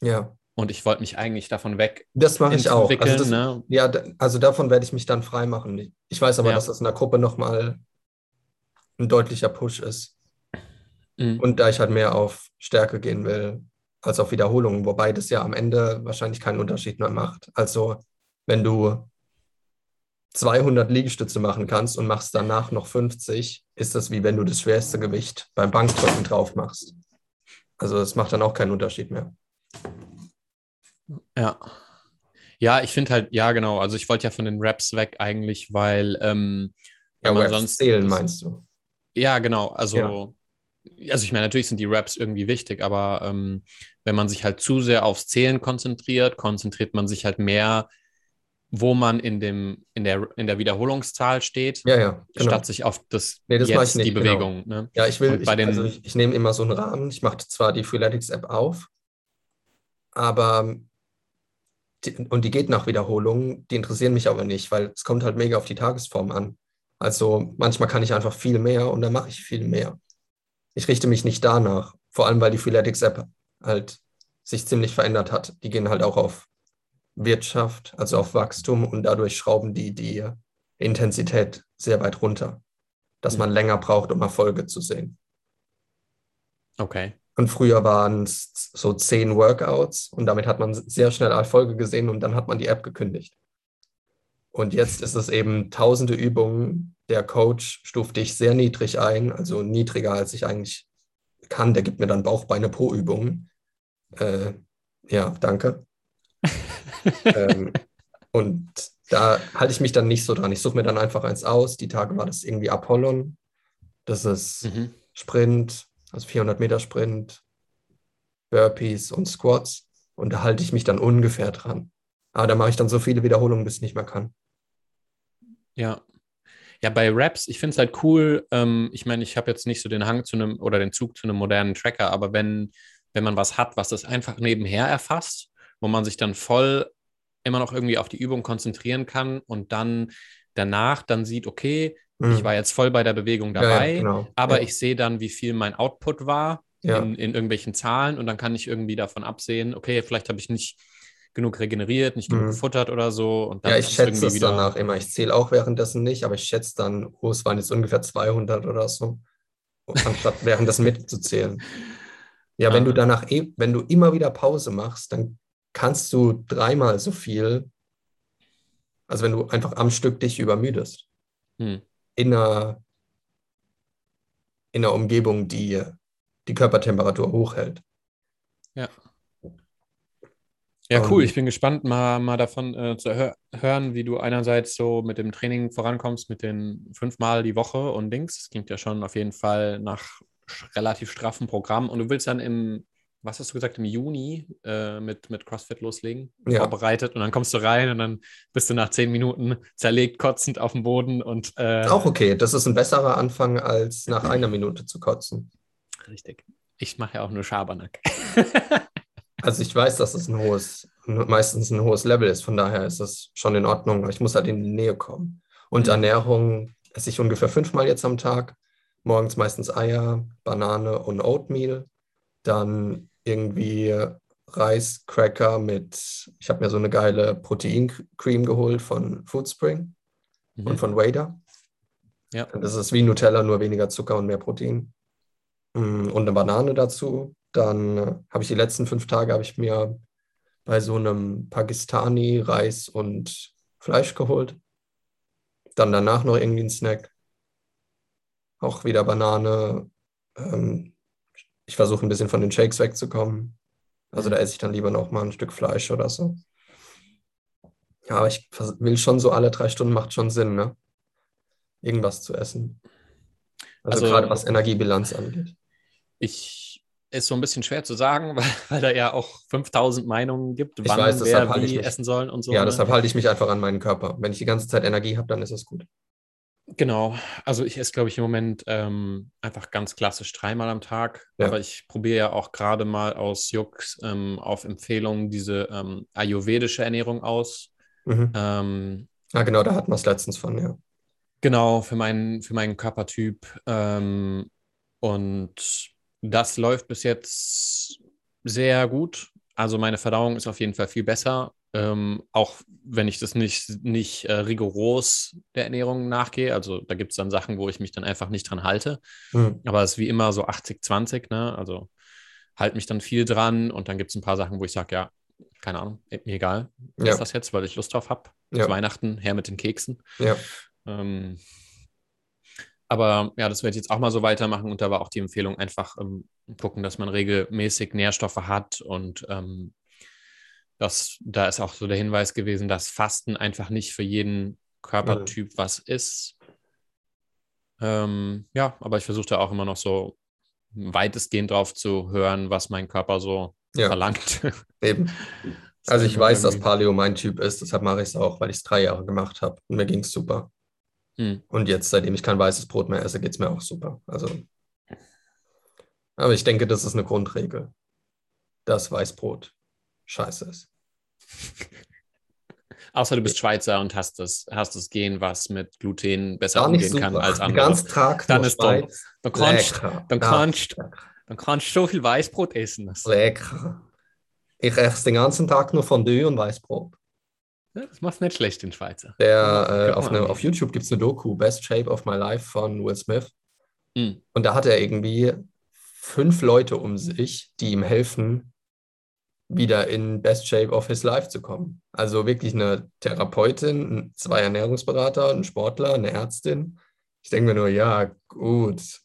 Ja. Und ich wollte mich eigentlich davon weg. Das mache ich auch. Also das, ne? Ja, also davon werde ich mich dann frei machen. Ich weiß aber, ja. dass das in der Gruppe nochmal ein deutlicher Push ist. Mhm. Und da ich halt mehr auf Stärke gehen will, als auf Wiederholungen, wobei das ja am Ende wahrscheinlich keinen Unterschied mehr macht. Also wenn du 200 Liegestütze machen kannst und machst danach noch 50, ist das wie wenn du das schwerste Gewicht beim Bankdrücken drauf machst. Also es macht dann auch keinen Unterschied mehr. Ja. Ja, ich finde halt, ja, genau. Also ich wollte ja von den Raps weg eigentlich, weil, ähm, ja, man Raps sonst. Zählen, meinst du? Ja, genau. Also ja also ich meine, natürlich sind die Raps irgendwie wichtig, aber ähm, wenn man sich halt zu sehr aufs Zählen konzentriert, konzentriert man sich halt mehr, wo man in, dem, in, der, in der Wiederholungszahl steht, ja, ja, genau. statt sich auf das, nee, das jetzt, nicht, die genau. Bewegung. Genau. Ne? Ja, ich will, ich, also ich, ich nehme immer so einen Rahmen. Ich mache zwar die Freeletics-App auf, aber die, und die geht nach Wiederholungen, die interessieren mich aber nicht, weil es kommt halt mega auf die Tagesform an. Also manchmal kann ich einfach viel mehr und dann mache ich viel mehr ich richte mich nicht danach. Vor allem, weil die Freeletics-App halt sich ziemlich verändert hat. Die gehen halt auch auf Wirtschaft, also auf Wachstum und dadurch schrauben die die Intensität sehr weit runter, dass man länger braucht, um Erfolge zu sehen. Okay. Und früher waren es so zehn Workouts und damit hat man sehr schnell Erfolge gesehen und dann hat man die App gekündigt. Und jetzt ist es eben tausende Übungen. Der Coach stuft dich sehr niedrig ein, also niedriger als ich eigentlich kann. Der gibt mir dann Bauchbeine pro Übung. Äh, ja, danke. *laughs* ähm, und da halte ich mich dann nicht so dran. Ich suche mir dann einfach eins aus. Die Tage war das irgendwie Apollon. Das ist mhm. Sprint, also 400 Meter Sprint, Burpees und Squats. Und da halte ich mich dann ungefähr dran. Aber da mache ich dann so viele Wiederholungen, bis ich nicht mehr kann. Ja. Ja, bei Raps, ich finde es halt cool. Ähm, ich meine, ich habe jetzt nicht so den Hang zu einem oder den Zug zu einem modernen Tracker, aber wenn, wenn man was hat, was das einfach nebenher erfasst, wo man sich dann voll immer noch irgendwie auf die Übung konzentrieren kann und dann danach dann sieht, okay, mhm. ich war jetzt voll bei der Bewegung dabei, ja, ja, genau. aber ja. ich sehe dann, wie viel mein Output war in, in irgendwelchen Zahlen und dann kann ich irgendwie davon absehen, okay, vielleicht habe ich nicht genug regeneriert, nicht genug mhm. gefuttert oder so. Und ja, ich schätze es danach immer. Ich zähle auch währenddessen nicht, aber ich schätze dann, oh, es waren jetzt ungefähr 200 oder so, anstatt *laughs* währenddessen mitzuzählen. Ja, wenn du danach, eh, wenn du immer wieder Pause machst, dann kannst du dreimal so viel, also wenn du einfach am Stück dich übermüdest, hm. in, einer, in einer Umgebung, die die Körpertemperatur hochhält. Ja. Ja, cool. Ich bin gespannt, mal, mal davon äh, zu hör hören, wie du einerseits so mit dem Training vorankommst, mit den fünfmal die Woche und Dings. Das klingt ja schon auf jeden Fall nach relativ straffen Programm. Und du willst dann im, was hast du gesagt, im Juni äh, mit, mit CrossFit loslegen, ja. vorbereitet. Und dann kommst du rein und dann bist du nach zehn Minuten zerlegt, kotzend auf dem Boden. Und, äh, Auch okay. Das ist ein besserer Anfang, als nach einer Minute zu kotzen. Richtig. Ich mache ja auch nur Schabernack. *laughs* Also ich weiß, dass es ein hohes, meistens ein hohes Level ist, von daher ist das schon in Ordnung. Ich muss halt in die Nähe kommen. Und mhm. Ernährung esse ich ungefähr fünfmal jetzt am Tag. Morgens meistens Eier, Banane und Oatmeal. Dann irgendwie Reis, Cracker mit, ich habe mir so eine geile Proteincreme geholt von Foodspring mhm. und von Wader. Ja. Das ist wie Nutella, nur weniger Zucker und mehr Protein. Mm, und eine Banane dazu. Dann äh, habe ich die letzten fünf Tage habe ich mir bei so einem Pakistani Reis und Fleisch geholt. Dann danach noch irgendwie ein Snack. Auch wieder Banane. Ähm, ich versuche ein bisschen von den Shakes wegzukommen. Also da esse ich dann lieber noch mal ein Stück Fleisch oder so. Ja, aber ich will schon so alle drei Stunden, macht schon Sinn, ne? Irgendwas zu essen. Also, also gerade was Energiebilanz angeht. Ich ist so ein bisschen schwer zu sagen, *laughs* weil, weil da ja auch 5000 Meinungen gibt, ich wann weiß, wer wie mich, essen soll und so. Ja, ne? deshalb halte ich mich einfach an meinen Körper. Wenn ich die ganze Zeit Energie habe, dann ist es gut. Genau, also ich esse, glaube ich, im Moment ähm, einfach ganz klassisch dreimal am Tag. Ja. Aber ich probiere ja auch gerade mal aus Jux ähm, auf Empfehlung diese ähm, ayurvedische Ernährung aus. Mhm. Ähm, ah, genau, da hatten wir es letztens von, ja. Genau, für meinen, für meinen Körpertyp. Ähm, und das läuft bis jetzt sehr gut. Also meine Verdauung ist auf jeden Fall viel besser. Ähm, auch wenn ich das nicht, nicht äh, rigoros der Ernährung nachgehe. Also da gibt es dann Sachen, wo ich mich dann einfach nicht dran halte. Mhm. Aber es ist wie immer so 80-20, ne? Also halte mich dann viel dran und dann gibt es ein paar Sachen, wo ich sage, ja, keine Ahnung, mir egal, ja. ist das jetzt, weil ich Lust drauf habe. Ja. Weihnachten her mit den Keksen. Ja. Ähm, aber ja, das werde ich jetzt auch mal so weitermachen und da war auch die Empfehlung einfach ähm, gucken, dass man regelmäßig Nährstoffe hat und ähm, das, da ist auch so der Hinweis gewesen, dass Fasten einfach nicht für jeden Körpertyp mhm. was ist. Ähm, ja, aber ich versuche da auch immer noch so weitestgehend drauf zu hören, was mein Körper so ja. verlangt. *laughs* Eben. Also ich weiß, dass Paleo mein Typ ist, deshalb mache ich es auch, weil ich es drei Jahre gemacht habe und mir ging es super. Hm. Und jetzt, seitdem ich kein weißes Brot mehr esse, geht es mir auch super. Also, aber ich denke, das ist eine Grundregel, dass Weißbrot scheiße ist. *laughs* Außer du bist Schweizer und hast das, hast das Gen, was mit Gluten besser umgehen super. kann als andere. Ganz Tag dann ist. Dann, dann kannst, dann, kannst, dann kannst du so viel Weißbrot essen. Lecker. Ich esse den ganzen Tag nur Fondue und Weißbrot. Ja, das macht nicht schlecht, den Schweizer. Der, äh, auf, eine, auf, YouTube gibt es eine Doku, Best Shape of My Life von Will Smith. Mhm. Und da hat er irgendwie fünf Leute um sich, die ihm helfen, wieder in Best Shape of His Life zu kommen. Also wirklich eine Therapeutin, zwei Ernährungsberater, ein Sportler, eine Ärztin. Ich denke mir nur, ja, gut.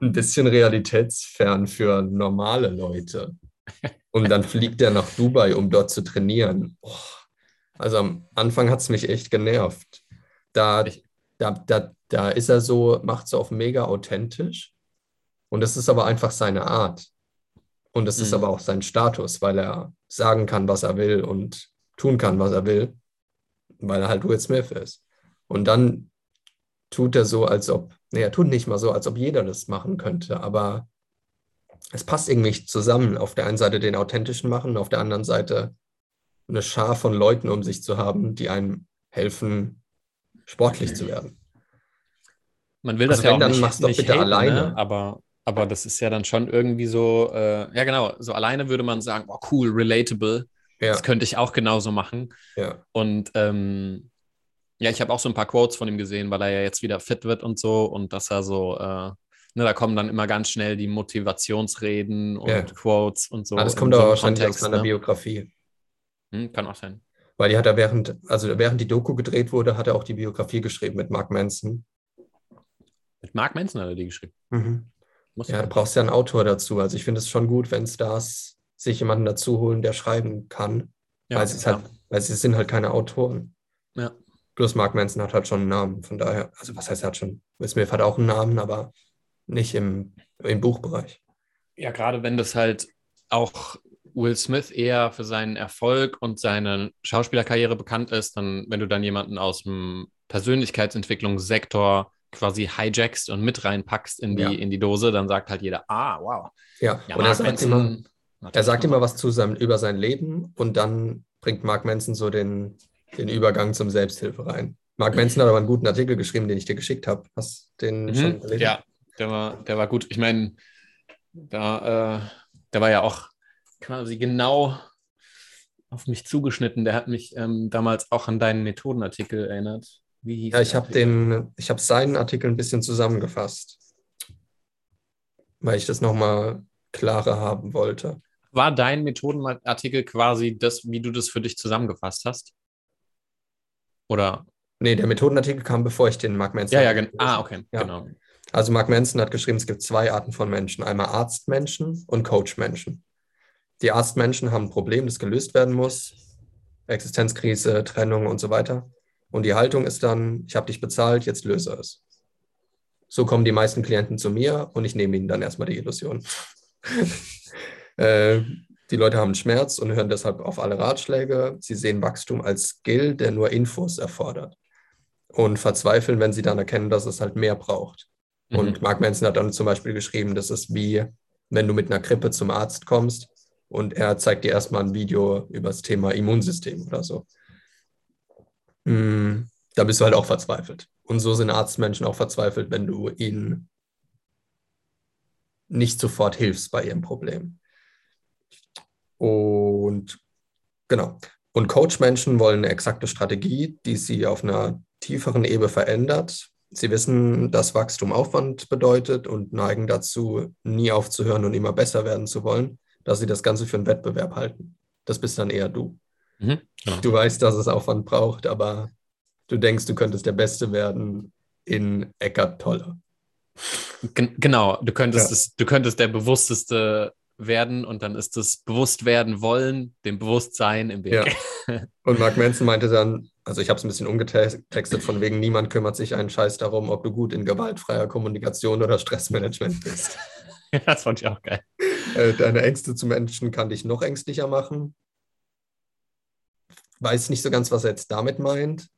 Ein bisschen realitätsfern für normale Leute. *laughs* Und dann fliegt er nach Dubai, um dort zu trainieren. Oh also am Anfang hat es mich echt genervt. Da, da, da, da ist er so, macht es auf mega authentisch. Und das ist aber einfach seine Art. Und das mhm. ist aber auch sein Status, weil er sagen kann, was er will und tun kann, was er will, weil er halt Will Smith ist. Und dann tut er so, als ob, nee, er tut nicht mal so, als ob jeder das machen könnte, aber es passt irgendwie nicht zusammen. Auf der einen Seite den authentischen machen, auf der anderen Seite eine Schar von Leuten um sich zu haben, die einem helfen, sportlich zu werden. Man will das also ja auch nicht, machst nicht bitte haten, alleine. Ne? Aber, aber das ist ja dann schon irgendwie so, äh, ja genau, so alleine würde man sagen, oh cool, relatable. Ja. Das könnte ich auch genauso machen. Ja. Und ähm, ja, ich habe auch so ein paar Quotes von ihm gesehen, weil er ja jetzt wieder fit wird und so und dass er so, äh, ne, da kommen dann immer ganz schnell die Motivationsreden und ja. Quotes und so. Ah, das kommt aber wahrscheinlich Kontext, aus seiner ne? Biografie. Hm, kann auch sein. Weil die hat er während, also während die Doku gedreht wurde, hat er auch die Biografie geschrieben mit Mark Manson. Mit Mark Manson hat er die geschrieben. Mhm. ja, du brauchst ja einen Autor dazu. Also ich finde es schon gut, wenn Stars sich jemanden dazu holen, der schreiben kann. Ja, weil, sie halt, weil sie sind halt keine Autoren. Ja. Plus Mark Manson hat halt schon einen Namen. Von daher, also was heißt, er hat schon, Will Smith hat auch einen Namen, aber nicht im, im Buchbereich. Ja, gerade wenn das halt auch Will Smith eher für seinen Erfolg und seine Schauspielerkarriere bekannt ist, dann, wenn du dann jemanden aus dem Persönlichkeitsentwicklungssektor quasi hijackst und mit reinpackst in die, ja. in die Dose, dann sagt halt jeder, ah, wow. Ja, ja und er sagt, immer, er sagt immer was zu seinem, über sein Leben und dann bringt Mark Manson so den, den Übergang zum Selbsthilfe rein. Mark Manson hat aber einen guten Artikel geschrieben, den ich dir geschickt habe. Hast den mhm, schon gelesen? Ja, der war, der war gut. Ich meine, da, äh, der war ja auch quasi genau auf mich zugeschnitten. Der hat mich ähm, damals auch an deinen Methodenartikel erinnert. Wie hieß ja, ich habe den, ich habe seinen Artikel ein bisschen zusammengefasst, weil ich das nochmal klarer haben wollte. War dein Methodenartikel quasi das, wie du das für dich zusammengefasst hast? Oder? Nee, der Methodenartikel kam, bevor ich den Mark Manson. Ja, ja, gen ah, okay, ja. genau. Also Mark Manson hat geschrieben, es gibt zwei Arten von Menschen, einmal Arztmenschen und Coachmenschen. Die Arztmenschen haben ein Problem, das gelöst werden muss, Existenzkrise, Trennung und so weiter. Und die Haltung ist dann, ich habe dich bezahlt, jetzt löse es. So kommen die meisten Klienten zu mir und ich nehme ihnen dann erstmal die Illusion. *laughs* äh, die Leute haben Schmerz und hören deshalb auf alle Ratschläge. Sie sehen Wachstum als Skill, der nur Infos erfordert. Und verzweifeln, wenn sie dann erkennen, dass es halt mehr braucht. Mhm. Und Mark Manson hat dann zum Beispiel geschrieben, das ist wie, wenn du mit einer Grippe zum Arzt kommst und er zeigt dir erstmal ein Video über das Thema Immunsystem oder so. Mhm. Da bist du halt auch verzweifelt. Und so sind Arztmenschen auch verzweifelt, wenn du ihnen nicht sofort hilfst bei ihrem Problem. Und genau. Und Coach-Menschen wollen eine exakte Strategie, die sie auf einer tieferen Ebene verändert. Sie wissen, dass Wachstum Aufwand bedeutet und neigen dazu, nie aufzuhören und immer besser werden zu wollen, dass sie das Ganze für einen Wettbewerb halten. Das bist dann eher du. Mhm, genau. Du weißt, dass es Aufwand braucht, aber du denkst, du könntest der Beste werden in Eckart Tolle. Genau, du könntest, ja. es, du könntest der Bewussteste werden und dann ist das Bewusstwerden wollen, dem Bewusstsein im Weg. Ja. Und Mark Manson meinte dann, also ich habe es ein bisschen umgetextet, von wegen niemand kümmert sich einen Scheiß darum, ob du gut in gewaltfreier Kommunikation oder Stressmanagement bist. *laughs* das fand ich auch geil. Äh, deine Ängste zu Menschen kann dich noch ängstlicher machen. Weiß nicht so ganz, was er jetzt damit meint.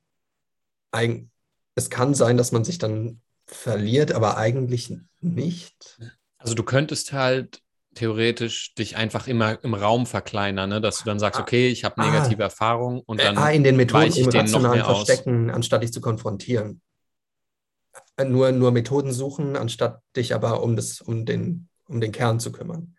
Eig es kann sein, dass man sich dann verliert, aber eigentlich nicht. Also du könntest halt theoretisch dich einfach immer im Raum verkleinern, ne? dass du dann sagst, ah. okay, ich habe negative ah, Erfahrungen und dann ah, in den Methoden ich im den noch mehr verstecken, aus. anstatt dich zu konfrontieren. Äh, nur, nur Methoden suchen, anstatt dich aber um, das, um, den, um den Kern zu kümmern.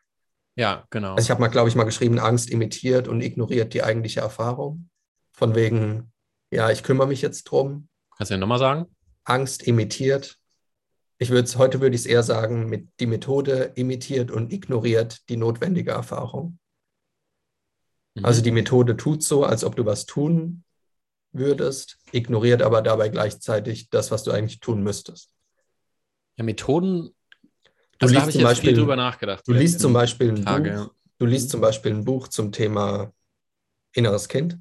Ja, genau. Also ich habe mal, glaube ich, mal geschrieben, Angst imitiert und ignoriert die eigentliche Erfahrung. Von wegen, ja, ich kümmere mich jetzt drum. Kannst du ja nochmal sagen? Angst imitiert ich würde es, heute würde ich es eher sagen, mit die Methode imitiert und ignoriert die notwendige Erfahrung. Mhm. Also die Methode tut so, als ob du was tun würdest, ignoriert aber dabei gleichzeitig das, was du eigentlich tun müsstest. Ja, Methoden. Du also liest zum Beispiel, drüber nachgedacht. Du liest zum Beispiel ein Tage. Buch, du liest zum Beispiel ein Buch zum Thema inneres Kind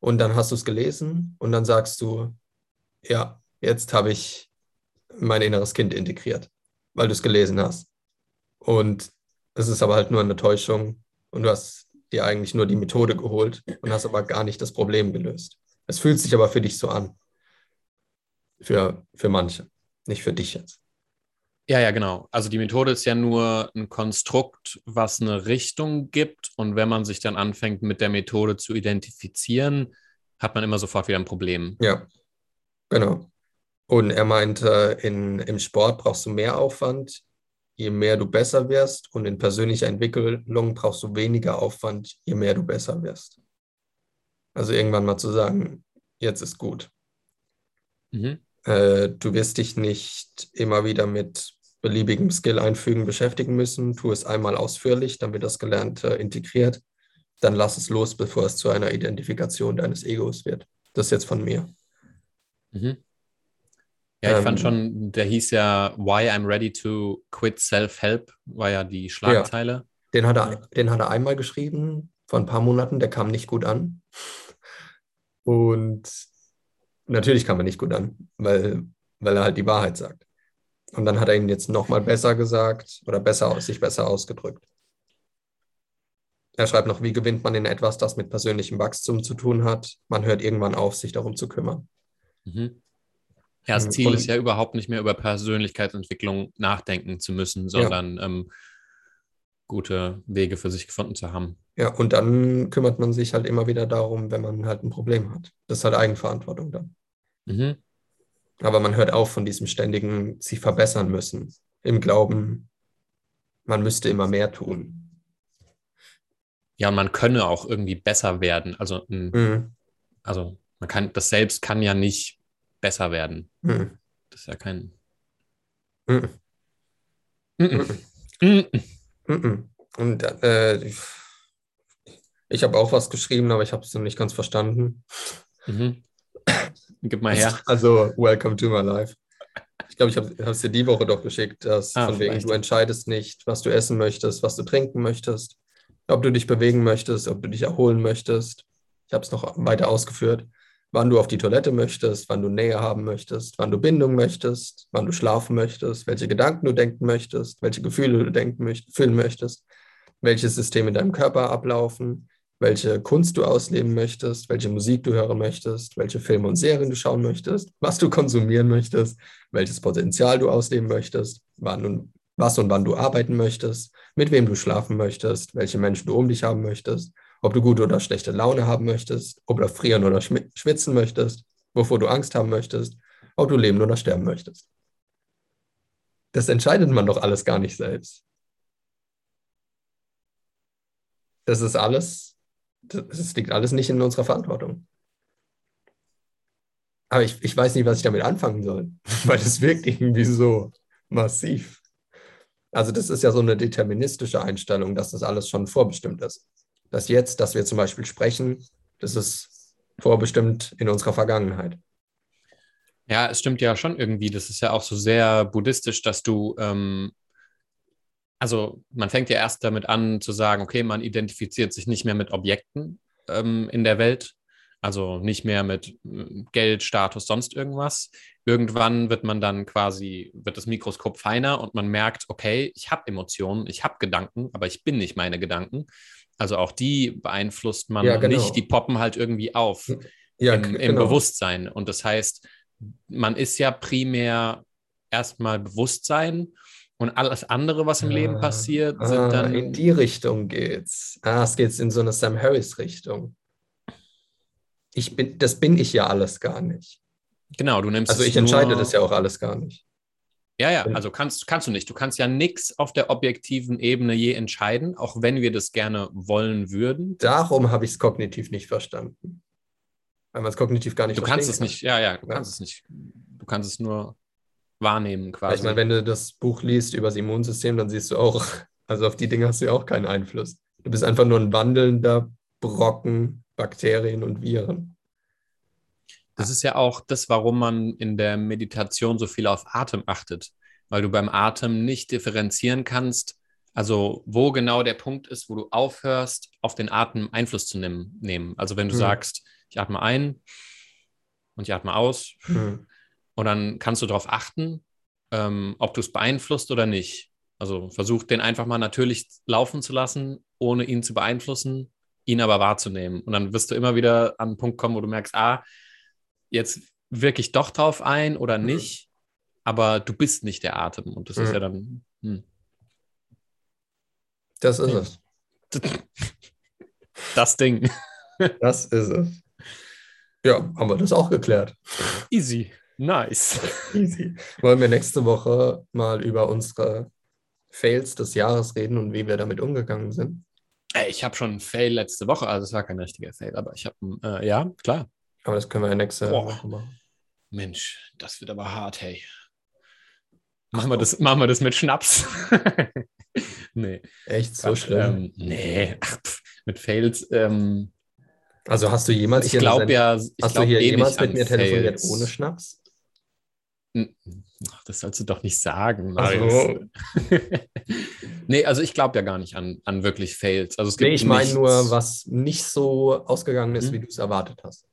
und dann hast du es gelesen und dann sagst du, ja, jetzt habe ich mein inneres Kind integriert, weil du es gelesen hast. Und es ist aber halt nur eine Täuschung und du hast dir eigentlich nur die Methode geholt und hast aber gar nicht das Problem gelöst. Es fühlt sich aber für dich so an. Für, für manche, nicht für dich jetzt. Ja, ja, genau. Also die Methode ist ja nur ein Konstrukt, was eine Richtung gibt. Und wenn man sich dann anfängt, mit der Methode zu identifizieren, hat man immer sofort wieder ein Problem. Ja, genau. Und er meinte, in, im Sport brauchst du mehr Aufwand, je mehr du besser wirst. Und in persönlicher Entwicklung brauchst du weniger Aufwand, je mehr du besser wirst. Also irgendwann mal zu sagen, jetzt ist gut. Mhm. Äh, du wirst dich nicht immer wieder mit beliebigem Skill einfügen beschäftigen müssen. Tu es einmal ausführlich, dann wird das Gelernte integriert. Dann lass es los, bevor es zu einer Identifikation deines Egos wird. Das ist jetzt von mir. Mhm. Ja, ich ähm, fand schon, der hieß ja Why I'm Ready to Quit Self-Help, war ja die Schlagzeile. Ja, den, hat er, den hat er einmal geschrieben, vor ein paar Monaten, der kam nicht gut an. Und natürlich kam er nicht gut an, weil, weil er halt die Wahrheit sagt. Und dann hat er ihn jetzt nochmal besser gesagt oder besser, sich besser ausgedrückt. Er schreibt noch, wie gewinnt man in etwas, das mit persönlichem Wachstum zu tun hat? Man hört irgendwann auf, sich darum zu kümmern. Mhm. Ja, das mhm. Ziel ist ja überhaupt nicht mehr über Persönlichkeitsentwicklung nachdenken zu müssen, sondern ja. ähm, gute Wege für sich gefunden zu haben. Ja, und dann kümmert man sich halt immer wieder darum, wenn man halt ein Problem hat. Das ist halt Eigenverantwortung dann. Mhm. Aber man hört auf von diesem ständigen sich verbessern müssen, im Glauben, man müsste immer mehr tun. Ja, und man könne auch irgendwie besser werden. Also, mhm. also man kann, das selbst kann ja nicht besser werden. Mhm. Das ist ja kein. Mhm. Und äh, ich habe auch was geschrieben, aber ich habe es noch nicht ganz verstanden. Mhm. Gib mal her. *laughs* Also, welcome to my life. Ich glaube, ich habe es dir die Woche doch geschickt, dass ah, von wegen, du entscheidest nicht, was du essen möchtest, was du trinken möchtest, ob du dich bewegen möchtest, ob du dich erholen möchtest. Ich habe es noch weiter ausgeführt, wann du auf die Toilette möchtest, wann du Nähe haben möchtest, wann du Bindung möchtest, wann du schlafen möchtest, welche Gedanken du denken möchtest, welche Gefühle du denken möcht fühlen möchtest, welche Systeme in deinem Körper ablaufen, welche Kunst du ausleben möchtest, welche Musik du hören möchtest, welche Filme und Serien du schauen möchtest, was du konsumieren möchtest, welches Potenzial du ausleben möchtest, wann und, was und wann du arbeiten möchtest, mit wem du schlafen möchtest, welche Menschen du um dich haben möchtest, ob du gute oder schlechte Laune haben möchtest, ob du frieren oder schwitzen möchtest, wovor du Angst haben möchtest, ob du leben oder sterben möchtest. Das entscheidet man doch alles gar nicht selbst. Das ist alles das liegt alles nicht in unserer Verantwortung. Aber ich, ich weiß nicht, was ich damit anfangen soll, *laughs* weil es wirkt irgendwie so massiv. Also das ist ja so eine deterministische Einstellung, dass das alles schon vorbestimmt ist. Das jetzt, dass wir zum Beispiel sprechen, das ist vorbestimmt in unserer Vergangenheit. Ja, es stimmt ja schon irgendwie. Das ist ja auch so sehr buddhistisch, dass du ähm, also man fängt ja erst damit an zu sagen, okay, man identifiziert sich nicht mehr mit Objekten ähm, in der Welt, also nicht mehr mit äh, Geld, Status, sonst irgendwas. Irgendwann wird man dann quasi, wird das Mikroskop feiner und man merkt, okay, ich habe Emotionen, ich habe Gedanken, aber ich bin nicht meine Gedanken. Also auch die beeinflusst man ja, genau. nicht, die poppen halt irgendwie auf ja, im, im genau. Bewusstsein. Und das heißt, man ist ja primär erstmal Bewusstsein und alles andere, was im ah, Leben passiert, sind ah, dann. In die Richtung geht's. Ah, es geht in so eine Sam Harris-Richtung. Ich bin, das bin ich ja alles gar nicht. Genau, du nimmst. Also ich entscheide das ja auch alles gar nicht. Ja, ja, also kannst, kannst du nicht. Du kannst ja nichts auf der objektiven Ebene je entscheiden, auch wenn wir das gerne wollen würden. Darum habe ich es kognitiv nicht verstanden. Weil man es kognitiv gar nicht Du kannst es kann. nicht, ja, ja, du ja. kannst es nicht. Du kannst es nur wahrnehmen quasi. Ich meine, wenn du das Buch liest über das Immunsystem, dann siehst du auch, *laughs* also auf die Dinge hast du ja auch keinen Einfluss. Du bist einfach nur ein wandelnder Brocken Bakterien und Viren. Das ist ja auch das, warum man in der Meditation so viel auf Atem achtet, weil du beim Atem nicht differenzieren kannst, also wo genau der Punkt ist, wo du aufhörst, auf den Atem Einfluss zu nehmen. Also wenn du hm. sagst, ich atme ein und ich atme aus, hm. Und dann kannst du darauf achten, ähm, ob du es beeinflusst oder nicht. Also versuch den einfach mal natürlich laufen zu lassen, ohne ihn zu beeinflussen. ihn aber wahrzunehmen. Und dann wirst du immer wieder an einen Punkt kommen, wo du merkst, ah, jetzt wirklich doch drauf ein oder Mhm. nicht, aber du bist nicht der Atem. Und das ist Mhm. ja dann. Hm. Das ist es. *laughs* Das Ding. Das ist es. Ja, haben wir das auch geklärt. Easy. Nice. Easy. Wollen wir nächste Woche mal über unsere Fails des Jahres reden und wie wir damit umgegangen sind? Ich habe schon einen Fail letzte Woche, also es war kein richtiger Fail, aber ich habe, äh, ja, klar. Aber das können wir ja nächste Boah. Woche machen. Mensch, das wird aber hart, hey. Machen wir das, machen wir das mit Schnaps? *laughs* nee. Echt so Quatsch, schlimm. Ähm, nee, Ach, pff, mit Fails. Ähm, also hast du jemals ich glaube ja, ich hast glaub du hier eh jemals mit mir telefoniert Fails. ohne Schnaps? Ach, das sollst du doch nicht sagen, Ach so. Marius. *laughs* nee, also ich glaube ja gar nicht an, an wirklich Fails. Also es gibt Nee, ich meine nur, was nicht so ausgegangen ist, Mhm. wie du es erwartet hast.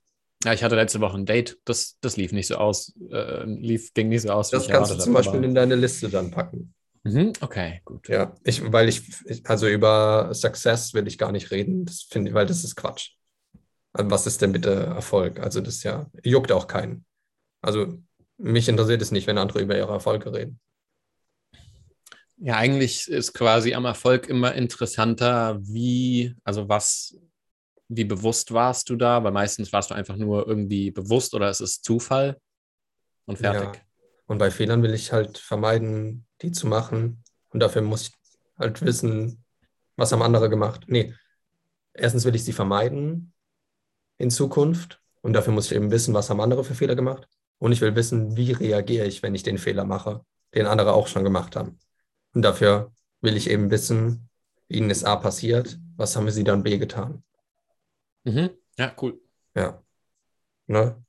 Ja, ich hatte letzte Woche ein Date, das, das lief nicht so aus, äh, lief, ging nicht so aus, Das kannst du zum Beispiel aber- in deine Liste dann packen. Mhm, okay, gut. Ja, ich, weil ich, also über Success will ich gar nicht reden, das finde, weil das ist Quatsch. Also was ist denn bitte Erfolg? Also das ja, juckt auch keinen. Also mich interessiert es nicht, wenn andere über ihre Erfolge reden. Ja, eigentlich ist quasi am Erfolg immer interessanter, wie, also was, wie bewusst warst du da, weil meistens warst du einfach nur irgendwie bewusst oder es ist Zufall und fertig. Ja. Und bei Fehlern will ich halt vermeiden, die zu machen. Und dafür muss ich halt wissen, was haben andere gemacht. Nee, erstens will ich sie vermeiden in Zukunft. Und dafür muss ich eben wissen, was haben andere für Fehler gemacht. Und ich will wissen, wie reagiere ich, wenn ich den Fehler mache, den andere auch schon gemacht haben. Und dafür will ich eben wissen, ihnen ist A passiert, was haben sie dann B getan. Mhm. Ja, cool. Ja. Ne?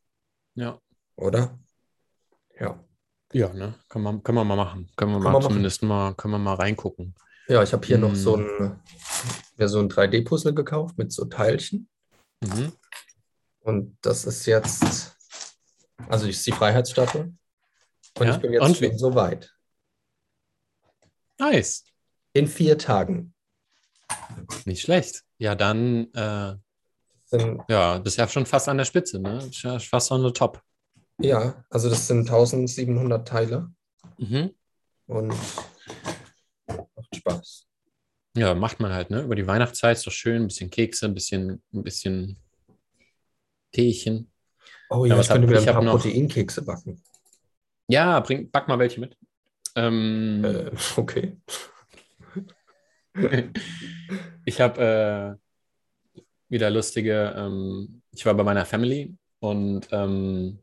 Ja. Oder? Ja. Ja, ne? Kann man, kann man mal machen. Können wir Kann mal man machen. zumindest mal, können wir mal reingucken. Ja, ich habe hier noch Hm. so ein, mir so ein 3D-Puzzle gekauft mit so Teilchen. Mhm. Und das ist jetzt, also ich die Freiheitsstatue. Und Ja, ich bin jetzt und schon so weit. Nice. In vier Tagen. Nicht schlecht. Ja, dann, äh, Sind, ja, bist ja schon fast an der Spitze, ne? Ist ja fast on the top. ja, also das sind 1700 Teile Mhm. und macht Spaß. Ja, macht man halt, ne? Über die Weihnachtszeit ist doch schön, ein bisschen Kekse, ein bisschen, ein bisschen Teechen. Oh Ja, ja, was ich könnte hab- wieder ich ein paar noch- Proteinkekse backen. Ja, bring, back mal welche mit. Ähm, Äh, okay. *laughs* ich habe äh, wieder lustige, ähm, ich war bei meiner Family und ähm,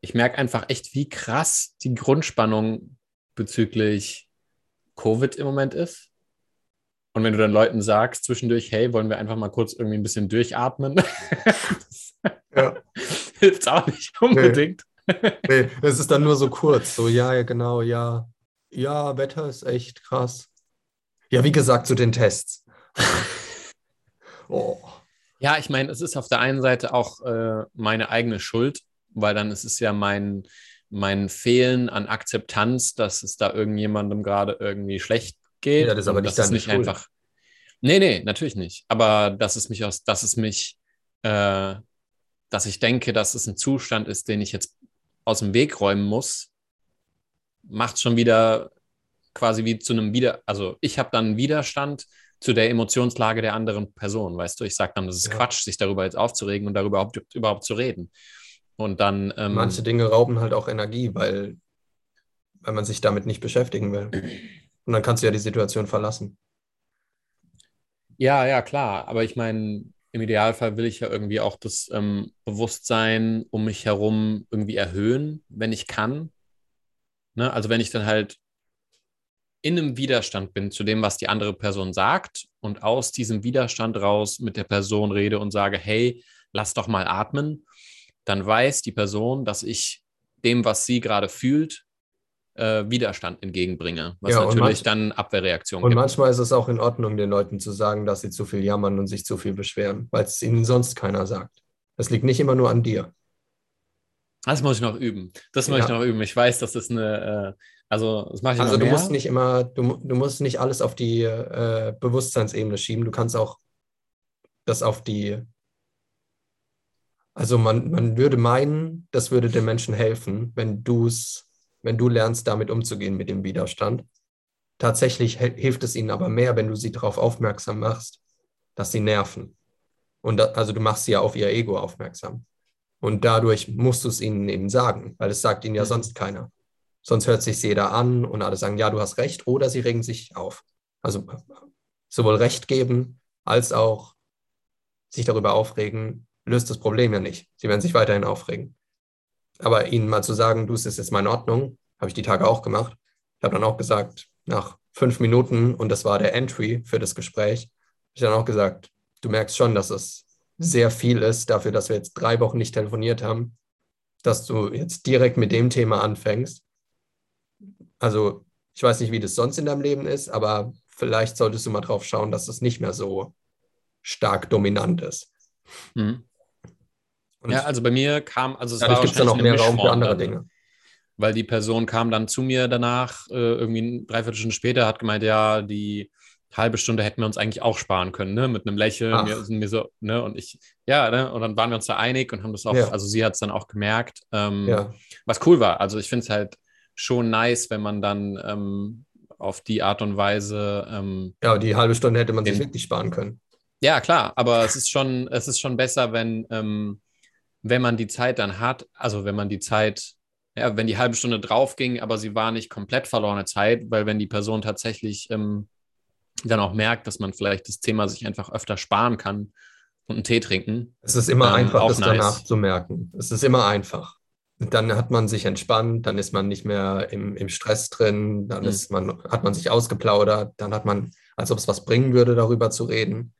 ich merke einfach echt, wie krass die Grundspannung bezüglich Covid im Moment ist. Und wenn du dann Leuten sagst zwischendurch, hey, wollen wir einfach mal kurz irgendwie ein bisschen durchatmen, das *laughs* Ja. hilft auch nicht unbedingt. Nee, *laughs* es ist dann nur so kurz. So, ja, ja, genau, ja. Ja, Wetter ist echt krass. Ja, wie gesagt, zu den Tests. *laughs* oh. Ja, ich meine, es ist auf der einen Seite auch äh, meine eigene Schuld, weil dann ist es ja mein, mein Fehlen an Akzeptanz, dass es da irgendjemandem gerade irgendwie schlecht geht. Ja, das ist aber nicht deine nicht Schuld. einfach. Nee, nee, natürlich nicht. Aber dass es mich aus, dass es mich, äh, dass ich denke, dass es ein Zustand ist, den ich jetzt aus dem Weg räumen muss, macht schon wieder quasi wie zu einem Wider, also ich habe dann einen Widerstand zu der Emotionslage der anderen Person, weißt du? Ich sage dann, das ist Ja. Quatsch, sich darüber jetzt aufzuregen und darüber überhaupt, überhaupt zu reden. Und dann, ähm, Manche Dinge rauben halt auch Energie, weil, weil man sich damit nicht beschäftigen will. Und dann kannst du ja die Situation verlassen. ja, ja, klar, aber ich meine, im Idealfall will ich ja irgendwie auch das ähm, Bewusstsein um mich herum irgendwie erhöhen, wenn ich kann. Ne? Also wenn ich dann halt in einem Widerstand bin zu dem, was die andere Person sagt und aus diesem Widerstand raus mit der Person rede und sage, hey, lass doch mal atmen, dann weiß die Person, dass ich dem, was sie gerade fühlt, äh, Widerstand entgegenbringe, was Ja, natürlich manch- dann Abwehrreaktionen Und gibt. manchmal ist es auch in Ordnung, den Leuten zu sagen, dass sie zu viel jammern und sich zu viel beschweren, weil es ihnen sonst keiner sagt. Das liegt nicht immer nur an dir. Das muss ich noch üben. Das muss ich noch üben. Ich weiß, dass das eine, äh, also das mache ich Also du mehr. musst nicht immer, du, du musst nicht alles auf die äh, Bewusstseinsebene schieben. Du kannst auch das auf die, also man, man würde meinen, das würde den Menschen helfen, wenn du es, wenn du lernst, damit umzugehen mit dem Widerstand. Tatsächlich hilft es ihnen aber mehr, wenn du sie darauf aufmerksam machst, dass sie nerven. Und da, also du machst sie ja auf ihr Ego aufmerksam. Und dadurch musst du es ihnen eben sagen, weil es sagt ihnen ja mhm. sonst keiner. Sonst hört sich jeder an und alle sagen, ja, du hast recht, oder sie regen sich auf. Also sowohl Recht geben als auch sich darüber aufregen, löst das Problem ja nicht. Sie werden sich weiterhin aufregen. Aber ihnen mal zu sagen, du, es ist jetzt mal in Ordnung, habe ich die Tage auch gemacht. Ich habe dann auch gesagt, nach fünf Minuten, und das war der Entry für das Gespräch, habe ich dann auch gesagt, du merkst schon, dass es sehr viel ist dafür, dass wir jetzt drei Wochen nicht telefoniert haben, dass du jetzt direkt mit dem Thema anfängst. Also ich weiß nicht, wie das sonst in deinem Leben ist, aber vielleicht solltest du mal drauf schauen, dass das nicht mehr so stark dominant ist. Mhm. ja, also bei mir kam, also es dadurch gibt es dann auch mehr Raum für andere Dinge. Weil die Person kam dann zu mir danach, äh, irgendwie eine Dreiviertelstunde später, hat gemeint, ja, die halbe Stunde hätten wir uns eigentlich auch sparen können, ne? Mit einem Lächeln. Mir, mir, so, ne? Und ich, ja, ne? Und dann waren wir uns da einig und haben das auch, ja. also sie hat es dann auch gemerkt, ähm, ja. was cool war. Also ich finde es halt schon nice, wenn man dann ähm, auf die Art und Weise. Ähm, ja, die halbe Stunde hätte man sich wirklich sparen können. Ja, klar, aber es ist schon, es ist schon besser, wenn, ähm, wenn man die Zeit dann hat, also wenn man die Zeit ja, wenn die halbe Stunde drauf ging, aber sie war nicht komplett verlorene Zeit, weil wenn die Person tatsächlich ähm, dann auch merkt, dass man vielleicht das Thema sich einfach öfter sparen kann und einen Tee trinken. Es ist immer einfach, das nice. danach zu merken. Es ist immer einfach. Dann hat man sich entspannt, dann ist man nicht mehr im, im Stress drin, dann mhm. ist man, hat man sich ausgeplaudert, dann hat man, als ob es was bringen würde, darüber zu reden.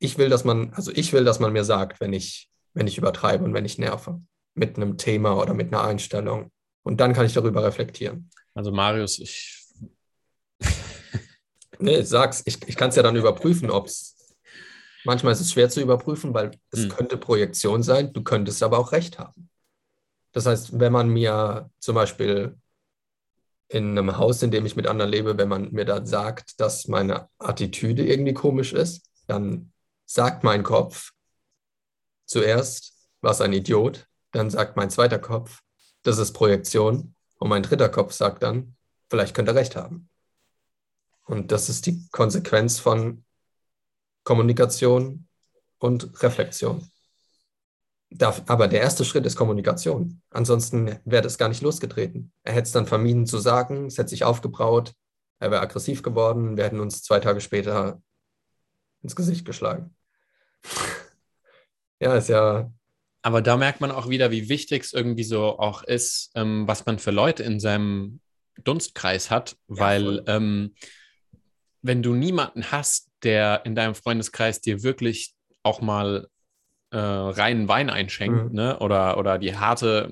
Ich will, dass man, also ich will, dass man mir sagt, wenn ich, wenn ich übertreibe und wenn ich nerve, mit einem Thema oder mit einer Einstellung. Und dann kann ich darüber reflektieren. Also Marius, ich *laughs* Nee, sag's. Ich, ich kann es ja dann überprüfen, ob es. Manchmal ist es schwer zu überprüfen, weil es hm. könnte Projektion sein, du könntest aber auch recht haben. Das heißt, wenn man mir zum Beispiel in einem Haus, in dem ich mit anderen lebe, wenn man mir da sagt, dass meine Attitüde irgendwie komisch ist, dann sagt mein Kopf zuerst, was ein Idiot, dann sagt mein zweiter Kopf, das ist Projektion und mein dritter Kopf sagt dann, vielleicht könnte er recht haben. Und das ist die Konsequenz von Kommunikation und Reflexion. Aber der erste Schritt ist Kommunikation. Ansonsten wäre das gar nicht losgetreten. Er hätte es dann vermieden zu sagen, es hätte sich aufgebraut, er wäre aggressiv geworden, wir hätten uns zwei Tage später ins Gesicht geschlagen. *laughs* ja, ist ja. Aber da merkt man auch wieder, wie wichtig es irgendwie so auch ist, ähm, was man für Leute in seinem Dunstkreis hat, ja, weil ähm, wenn du niemanden hast, der in deinem Freundeskreis dir wirklich auch mal äh, reinen Wein einschenkt, mhm. ne? Oder, oder die harte,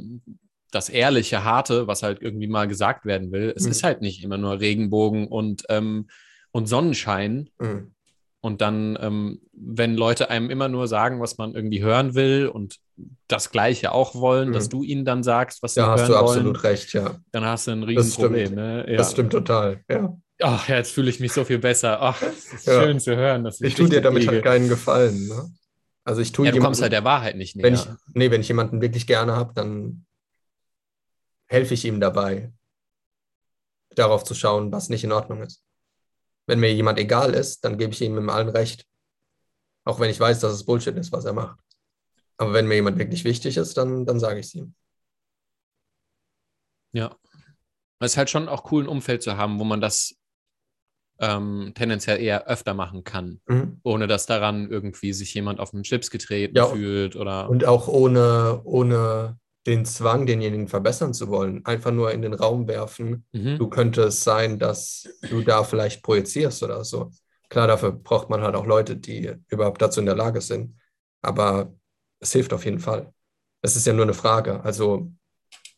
das ehrliche, harte, was halt irgendwie mal gesagt werden will. Es mhm. ist halt nicht immer nur Regenbogen und, ähm, und Sonnenschein. Mhm. Und dann, ähm, wenn Leute einem immer nur sagen, was man irgendwie hören will und das Gleiche auch wollen, dass mhm. du ihnen dann sagst, was sie ja, hören wollen. Ja, hast du absolut recht, ja. Dann hast du ein Riesenproblem. Ne? Ja. Das stimmt total, ja. Ach, jetzt fühle ich mich so viel besser. Ach, es ist ja. schön zu hören. ich tue dir damit halt keinen Gefallen. Ne? Also ich tue ja, du kommst halt der Wahrheit nicht näher. Wenn ich, nee, wenn ich jemanden wirklich gerne habe, dann helfe ich ihm dabei, darauf zu schauen, was nicht in Ordnung ist. Wenn mir jemand egal ist, dann gebe ich ihm im allen Recht. Auch wenn ich weiß, dass es Bullshit ist, was er macht. Aber wenn mir jemand wirklich wichtig ist, dann, dann sage ich es ihm. Ja. Es ist halt schon auch cool, ein Umfeld zu haben, wo man das ähm, tendenziell eher öfter machen kann, mhm. ohne dass daran irgendwie sich jemand auf den Chips getreten ja, fühlt oder. Und auch ohne, ohne den Zwang, denjenigen verbessern zu wollen. Einfach nur in den Raum werfen, mhm. du könntest sein, dass du da vielleicht projizierst oder so. Klar, dafür braucht man halt auch Leute, die überhaupt dazu in der Lage sind. Aber es hilft auf jeden Fall. Es ist ja nur eine Frage. Also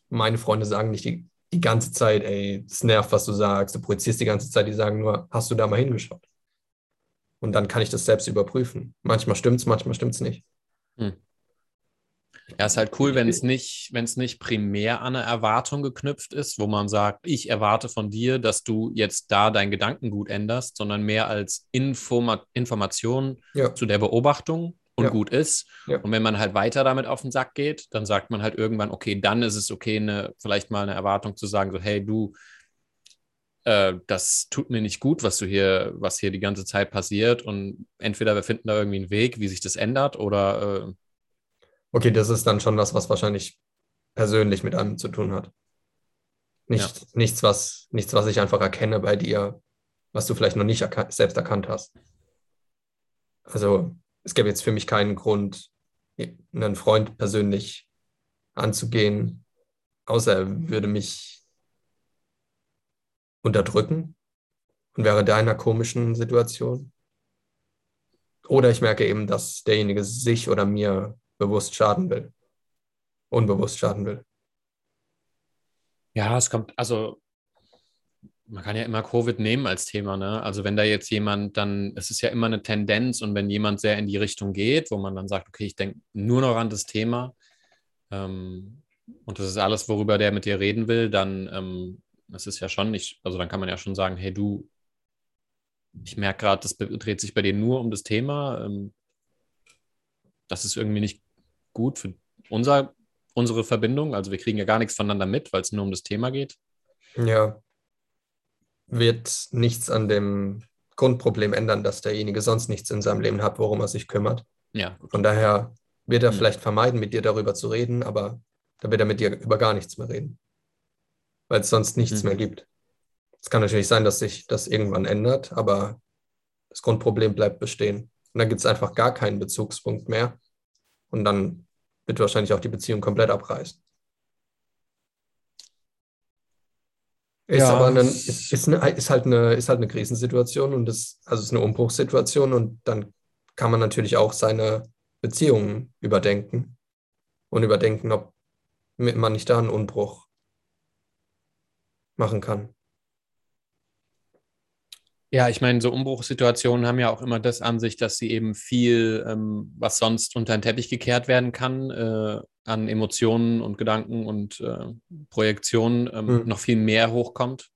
meine Freunde sagen nicht die die ganze Zeit, ey, es nervt, was du sagst, du projizierst die ganze Zeit, die sagen nur, hast du da mal hingeschaut? Und dann kann ich das selbst überprüfen. Manchmal stimmt es, manchmal stimmt es nicht. Hm. Ja, ist halt cool, wenn es nicht, wenn es nicht primär an eine Erwartung geknüpft ist, wo man sagt, ich erwarte von dir, dass du jetzt da dein Gedankengut änderst, sondern mehr als Informa Information Ja. zu der Beobachtung und Ja. gut ist. Ja. Und wenn man halt weiter damit auf den Sack geht, dann sagt man halt irgendwann, okay, dann ist es okay, eine, vielleicht mal eine Erwartung zu sagen, so, hey, du, äh, das tut mir nicht gut, was du hier, was hier die ganze Zeit passiert. Und entweder wir finden da irgendwie einen Weg, wie sich das ändert, oder äh, Okay, das ist dann schon das, was wahrscheinlich persönlich mit einem zu tun hat. Nicht, nichts, was, nichts, was ich einfach erkenne bei dir, was du vielleicht noch nicht erka selbst erkannt hast. Also es gäbe jetzt für mich keinen Grund, einen Freund persönlich anzugehen, außer er würde mich unterdrücken und wäre da in einer komischen Situation. Oder ich merke eben, dass derjenige sich oder mir bewusst schaden will. Unbewusst schaden will. Ja, es kommt, also man kann ja immer Covid nehmen als Thema, ne? Also wenn da jetzt jemand dann, es ist ja immer eine Tendenz und wenn jemand sehr in die Richtung geht, wo man dann sagt, okay, ich denke nur noch an das Thema ähm, und das ist alles, worüber der mit dir reden will, dann ähm, das ist ja schon nicht, also dann kann man ja schon sagen, hey du, ich merke gerade, das dreht sich bei dir nur um das Thema. Ähm, das ist irgendwie nicht gut für unser, unsere Verbindung. Also wir kriegen ja gar nichts voneinander mit, weil es nur um das Thema geht. Ja. Wird nichts an dem Grundproblem ändern, dass derjenige sonst nichts in seinem Leben hat, worum er sich kümmert. Ja. Von daher wird er Hm. vielleicht vermeiden, mit dir darüber zu reden, aber da wird er mit dir über gar nichts mehr reden. Weil es sonst nichts Mhm. mehr gibt. Es kann natürlich sein, dass sich das irgendwann ändert, aber das Grundproblem bleibt bestehen. Und dann gibt es einfach gar keinen Bezugspunkt mehr. Und dann wird wahrscheinlich auch die Beziehung komplett abreißen. Ist Ja. aber eine, ist, ist, eine, ist, halt eine, ist halt eine Krisensituation und das, also es ist eine Umbruchssituation und dann kann man natürlich auch seine Beziehungen überdenken und überdenken, ob man nicht da einen Umbruch machen kann. Ja, ich meine, so Umbruchssituationen haben ja auch immer das an sich, dass sie eben viel, ähm, was sonst unter den Teppich gekehrt werden kann, äh, an Emotionen und Gedanken und äh, Projektionen ähm, Mhm. noch viel mehr hochkommt,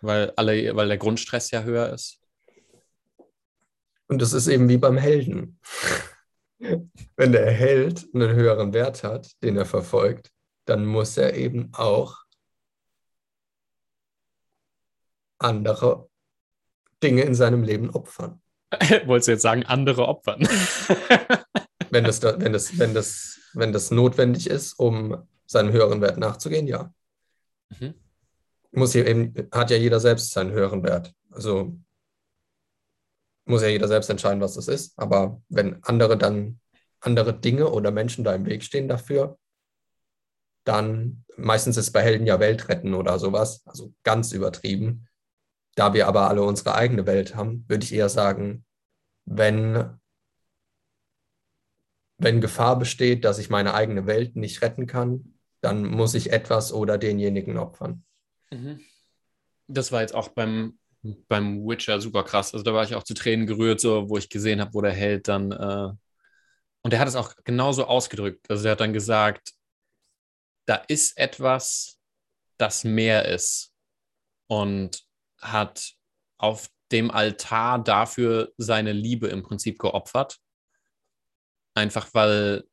weil alle, weil der Grundstress ja höher ist. Und das ist eben wie beim Helden. *laughs* Wenn der Held einen höheren Wert hat, den er verfolgt, dann muss er eben auch andere Dinge in seinem Leben opfern. *laughs* Wolltest du jetzt sagen, andere opfern? *laughs* Wenn das, da, wenn, das, wenn, das, wenn das notwendig ist, um seinem höheren Wert nachzugehen, ja. Mhm. Muss hier eben, hat ja jeder selbst seinen höheren Wert. Also muss ja jeder selbst entscheiden, was das ist. Aber wenn andere dann andere Dinge oder Menschen da im Weg stehen dafür, dann meistens ist bei Helden ja Welt retten oder sowas, also ganz übertrieben. Da wir aber alle unsere eigene Welt haben, würde ich eher sagen, wenn, wenn Gefahr besteht, dass ich meine eigene Welt nicht retten kann, dann muss ich etwas oder denjenigen opfern. Mhm. Das war jetzt auch beim, beim Witcher super krass. Also da war ich auch zu Tränen gerührt, so wo ich gesehen habe, wo der Held dann äh und der hat es auch genauso ausgedrückt. Also er hat dann gesagt, da ist etwas, das mehr ist und hat auf dem Altar dafür seine Liebe im Prinzip geopfert. Einfach weil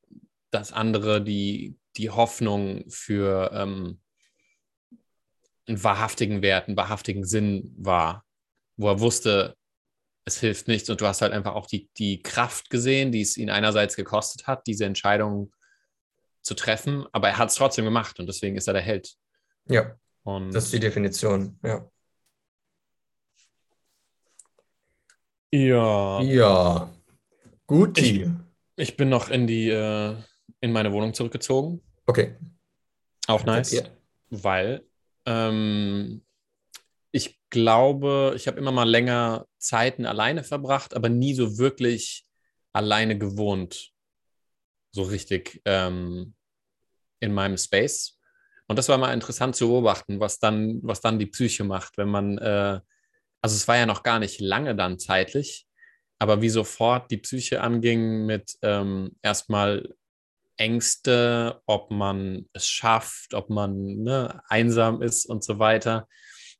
das andere die, die Hoffnung für ähm, einen wahrhaftigen Wert, einen wahrhaftigen Sinn war, wo er wusste, es hilft nichts und du hast halt einfach auch die, die Kraft gesehen, die es ihn einerseits gekostet hat, diese Entscheidung zu treffen, aber er hat es trotzdem gemacht und deswegen ist er der Held. Ja, Und das ist die Definition. Ja. ja, Ja. Guti. ich bin noch in die äh, in meine Wohnung zurückgezogen. Okay. Auch nice, Akzeptiert. weil ähm, ich glaube, ich habe immer mal länger Zeiten alleine verbracht, aber nie so wirklich alleine gewohnt. So richtig ähm, in meinem Space. Und das war mal interessant zu beobachten, was dann, was dann die Psyche macht, wenn man, äh, also es war ja noch gar nicht lange dann zeitlich, aber wie sofort die Psyche anging mit ähm, erstmal Ängste, ob man es schafft, ob man ne, einsam ist und so weiter.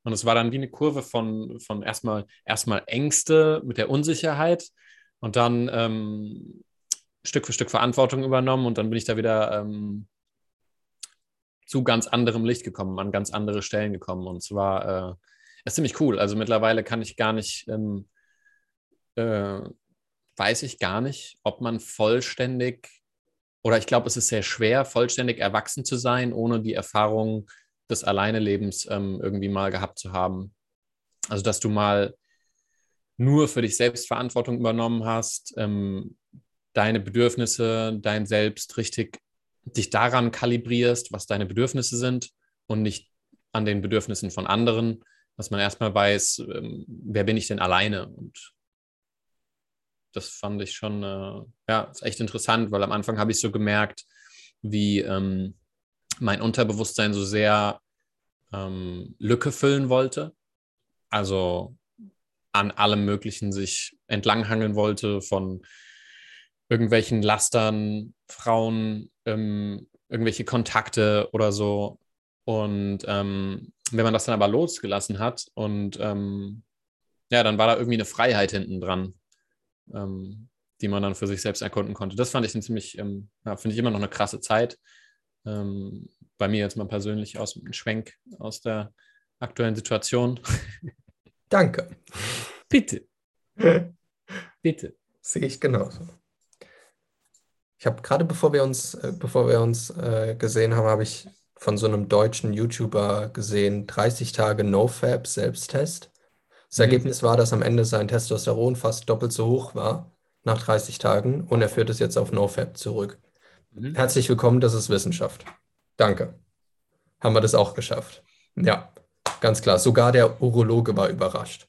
Und es war dann wie eine Kurve von, von erstmal, erstmal Ängste mit der Unsicherheit und dann ähm, Stück für Stück Verantwortung übernommen und dann bin ich da wieder ähm, zu ganz anderem Licht gekommen, an ganz andere Stellen gekommen. Und zwar äh, ist ziemlich cool. Also mittlerweile kann ich gar nicht, ähm, äh, weiß ich gar nicht, ob man vollständig oder ich glaube, es ist sehr schwer, vollständig erwachsen zu sein, ohne die Erfahrung des Alleinelebens ähm, irgendwie mal gehabt zu haben. Also, dass du mal nur für dich selbst Verantwortung übernommen hast, ähm, deine Bedürfnisse, dein Selbst richtig dich daran kalibrierst, was deine Bedürfnisse sind und nicht an den Bedürfnissen von anderen, dass man erstmal weiß, ähm, wer bin ich denn alleine und das fand ich schon, äh, ja, ist echt interessant, weil am Anfang habe ich so gemerkt, wie ähm, mein Unterbewusstsein so sehr ähm, Lücke füllen wollte. Also an allem Möglichen sich entlanghangeln wollte von irgendwelchen Lastern, Frauen, ähm, irgendwelche Kontakte oder so. Und ähm, wenn man das dann aber losgelassen hat und ähm, ja, dann war da irgendwie eine Freiheit hinten dran ähm, die man dann für sich selbst erkunden konnte. Das fand ich ein ziemlich, ähm, ja, finde ich immer noch eine krasse Zeit. Ähm, bei mir jetzt mal persönlich aus dem Schwenk aus der aktuellen Situation. *laughs* Danke. Bitte. *laughs* Bitte. Sehe ich genauso. Ich habe gerade bevor wir uns, äh, bevor wir uns äh, gesehen haben, habe ich von so einem deutschen YouTuber gesehen, 30 Tage NoFab Selbsttest. Das mhm. Ergebnis war, dass am Ende sein Testosteron fast doppelt so hoch war nach 30 Tagen und er führt es jetzt auf NoFap zurück. Mhm. Herzlich willkommen, das ist Wissenschaft. Danke. Haben wir das auch geschafft? Ja, ganz klar. Sogar der Urologe war überrascht.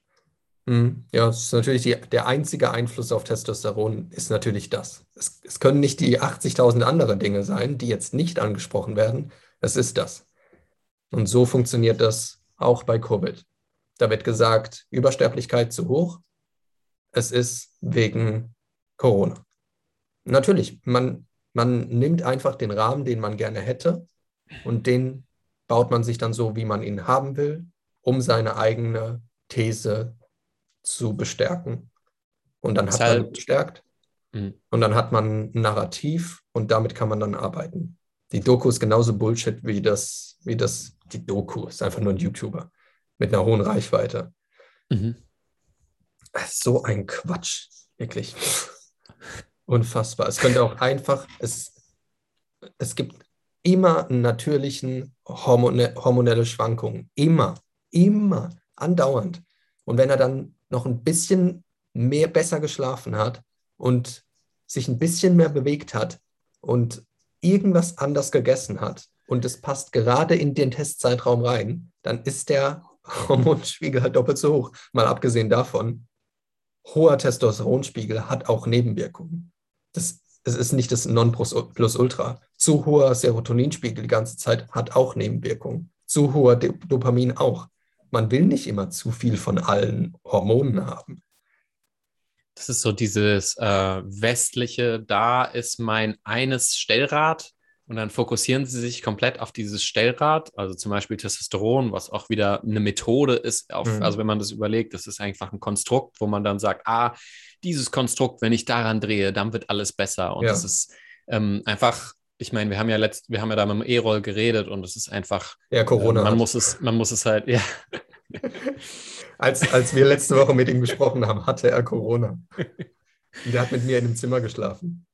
Hm, ja, es ist natürlich die, der einzige Einfluss auf Testosteron ist natürlich das. Es, es können nicht die 80.000 andere Dinge sein, die jetzt nicht angesprochen werden. Es ist das. Und so funktioniert das auch bei Covid. Da wird gesagt, Übersterblichkeit zu hoch. Es ist wegen Corona. Natürlich, man, man nimmt einfach den Rahmen, den man gerne hätte und den baut man sich dann so, wie man ihn haben will, um seine eigene These zu bestärken. Und dann hat man bestärkt. Mh. Und dann hat man ein Narrativ und damit kann man dann arbeiten. Die Doku ist genauso Bullshit wie das, wie das, die Doku ist einfach nur ein YouTuber mit einer hohen Reichweite. Mhm. So ein Quatsch, wirklich. Unfassbar. Es könnte auch einfach, es, es gibt immer natürlichen Hormone, hormonelle Schwankungen. Immer, immer, andauernd. Und wenn er dann noch ein bisschen mehr besser geschlafen hat und sich ein bisschen mehr bewegt hat und irgendwas anders gegessen hat und es passt gerade in den Testzeitraum rein, dann ist der *laughs* Hormonspiegel halt doppelt so hoch. Mal abgesehen davon, hoher Testosteronspiegel hat auch Nebenwirkungen. Das, das ist nicht das Nonplusultra. Zu hoher Serotoninspiegel die ganze Zeit hat auch Nebenwirkungen. Zu hoher Dopamin auch. Man will nicht immer zu viel von allen Hormonen haben. Das ist so dieses äh, westliche, da ist mein eines Stellrad und dann fokussieren sie sich komplett auf dieses Stellrad, also zum Beispiel Testosteron, was auch wieder eine Methode ist. Auf, mhm. Also wenn man das überlegt, das ist einfach ein Konstrukt, wo man dann sagt, ah, dieses Konstrukt, wenn ich daran drehe, dann wird alles besser. Und ja. das ist ähm, einfach, ich meine, wir haben ja letzt, wir haben ja da mit dem E-Roll geredet und es ist einfach, ja, Corona. Äh, man muss es, man muss es halt, *laughs* ja. *laughs* als, als wir letzte Woche mit ihm gesprochen haben, hatte er Corona. Und der hat mit mir in einem Zimmer geschlafen.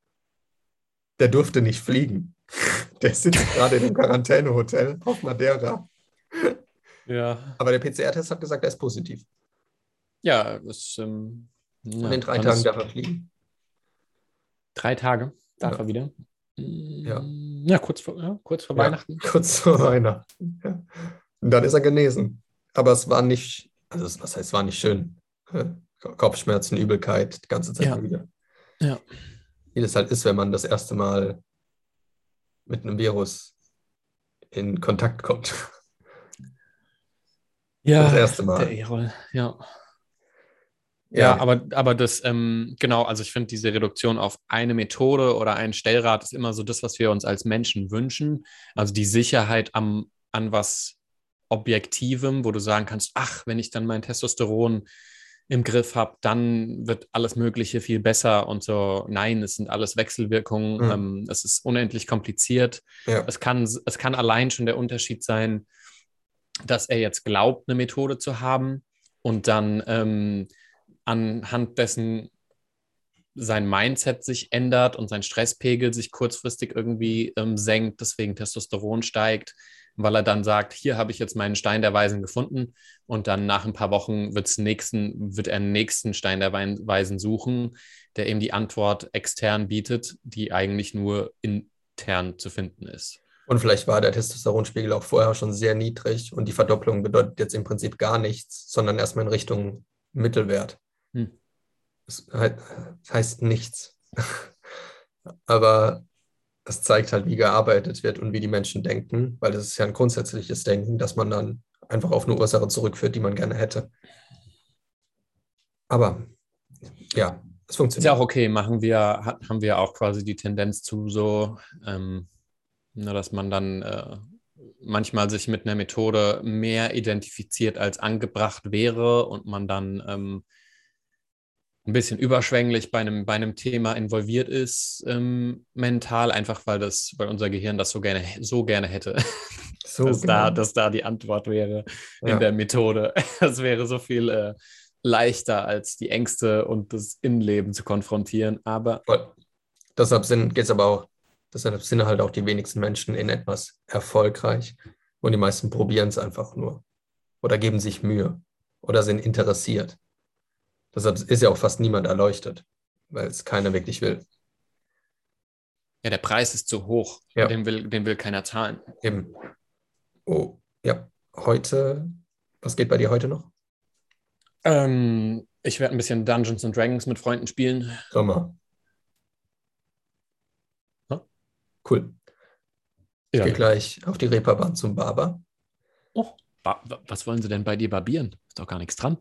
Der durfte nicht fliegen. *laughs* Der sitzt gerade in einem Quarantänehotel auf Madeira. Ja. Aber der PCR-Test hat gesagt, er ist positiv. Ja, das. Ähm, ja, in drei Tagen darf er fliegen. Drei Tage darf ja. er wieder. Ja. Ja, kurz vor, ja, kurz vor Weihnachten. Kurz vor Weihnachten. Ja. Und dann ist er genesen. Aber es war nicht, also was heißt, es war nicht schön. Kopfschmerzen, Übelkeit, die ganze Zeit wieder. Ja. Wie das halt ist, wenn man das erste Mal mit einem Virus in Kontakt kommt. Ja, das erste Mal. Der E-Roll, ja. Ja, aber, aber das, ähm, genau, also ich finde diese Reduktion auf eine Methode oder einen Stellrad ist immer so das, was wir uns als Menschen wünschen. Also die Sicherheit am, an was Objektivem, wo du sagen kannst, ach, wenn ich dann mein Testosteron im Griff habe, dann wird alles Mögliche viel besser und so. Nein, es sind alles Wechselwirkungen. Mhm. Ähm, es ist unendlich kompliziert. Ja. Es, kann, es kann allein schon der Unterschied sein, dass er jetzt glaubt, eine Methode zu haben und dann ähm, anhand dessen sein Mindset sich ändert und sein Stresspegel sich kurzfristig irgendwie ähm, senkt, deswegen Testosteron steigt, weil er dann sagt, hier habe ich jetzt meinen Stein der Weisen gefunden und dann nach ein paar Wochen wird's nächsten, wird er einen nächsten Stein der Weisen suchen, der eben die Antwort extern bietet, die eigentlich nur intern zu finden ist. Und vielleicht war der Testosteronspiegel auch vorher schon sehr niedrig und die Verdopplung bedeutet jetzt im Prinzip gar nichts, sondern erstmal in Richtung Mittelwert. Hm. Das heißt nichts. *laughs* Aber das zeigt halt, wie gearbeitet wird und wie die Menschen denken, weil das ist ja ein grundsätzliches Denken, dass man dann einfach auf eine Ursache zurückführt, die man gerne hätte. Aber ja, es funktioniert. Ist ja auch okay, machen wir, haben wir auch quasi die Tendenz zu so, ähm, dass man dann äh, manchmal sich mit einer Methode mehr identifiziert als angebracht wäre und man dann ähm, ein bisschen überschwänglich bei einem, bei einem Thema involviert ist, ähm, mental, einfach weil das, weil unser Gehirn das so gerne, so gerne hätte. *laughs* So, dass, genau. da, dass da die Antwort wäre ja. in der Methode. *laughs* Das wäre so viel äh, leichter, als die Ängste und das Innenleben zu konfrontieren. Aber Voll. deshalb geht es aber auch, deshalb sind halt auch die wenigsten Menschen in etwas erfolgreich und die meisten probieren es einfach nur oder geben sich Mühe oder sind interessiert. Deshalb ist ja auch fast niemand erleuchtet, weil es keiner wirklich will. Ja, der Preis ist zu hoch. Ja. Den, will, den will keiner zahlen. Eben. Oh, ja. Heute, was geht bei dir heute noch? Ähm, ich werde ein bisschen Dungeons and Dragons mit Freunden spielen. Sommer. Cool. Ich ja. gehe gleich auf die Reeperbahn zum Barber. Oh, ba was wollen sie denn bei dir barbieren? Ist doch gar nichts dran.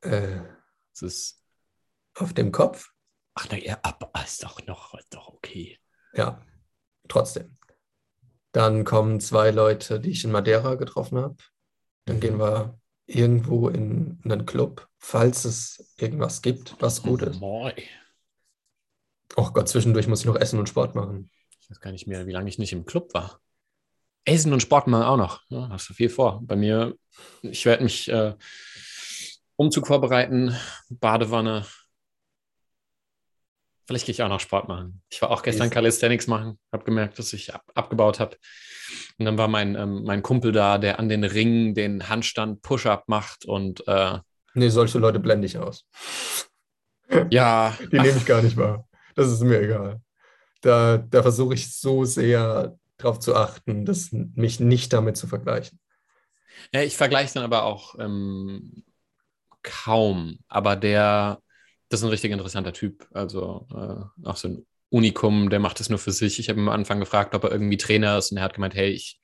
Äh, es ist auf dem Kopf. Ach, na ja, aber ist doch noch ist doch okay. Ja, trotzdem. Dann kommen zwei Leute, die ich in Madeira getroffen habe. Dann mhm. gehen wir irgendwo in einen Club, falls es irgendwas gibt, was gut ist. Moi. Oh Gott, zwischendurch muss ich noch essen und Sport machen. Ich weiß gar nicht mehr, wie lange ich nicht im Club war. Essen und Sport machen auch noch. Ja, hast du viel vor. Bei mir, ich werde mich äh, Umzug vorbereiten, Badewanne. Vielleicht gehe ich auch noch Sport machen. Ich war auch gestern Calisthenics machen, habe gemerkt, dass ich ab, abgebaut habe. Und dann war mein, ähm, mein Kumpel da, der an den Ringen den Handstand Push-Up macht und. Äh, nee, solche Leute blende ich aus. Ja. Die nehme ich gar nicht wahr. Das ist mir egal. Da, da versuche ich so sehr darauf zu achten, dass mich nicht damit zu vergleichen. Ja, ich vergleiche dann aber auch ähm, kaum, aber der, das ist ein richtig interessanter Typ. Also äh, auch so ein Unikum, der macht das nur für sich. Ich habe am Anfang gefragt, ob er irgendwie Trainer ist und er hat gemeint, hey, ich,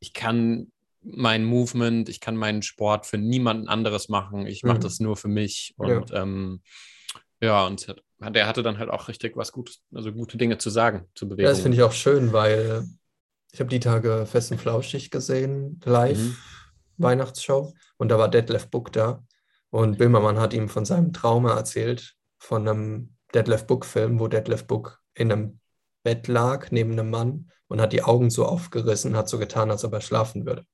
ich kann mein Movement, ich kann meinen Sport für niemanden anderes machen. Ich mache mhm. das nur für mich. Und ja, ähm, ja und der hatte dann halt auch richtig was Gutes, also gute Dinge zu sagen zu bewegen. Ja, das finde ich auch schön, weil ich habe die Tage fest und flauschig gesehen, live, mhm. Weihnachtsshow. Und da war Detlef Book da. Und Böhmermann hat ihm von seinem Trauma erzählt, von einem Detlef Book-Film, wo Detlef Book in einem Bett lag, neben einem Mann und hat die Augen so aufgerissen, hat so getan, als ob er schlafen würde.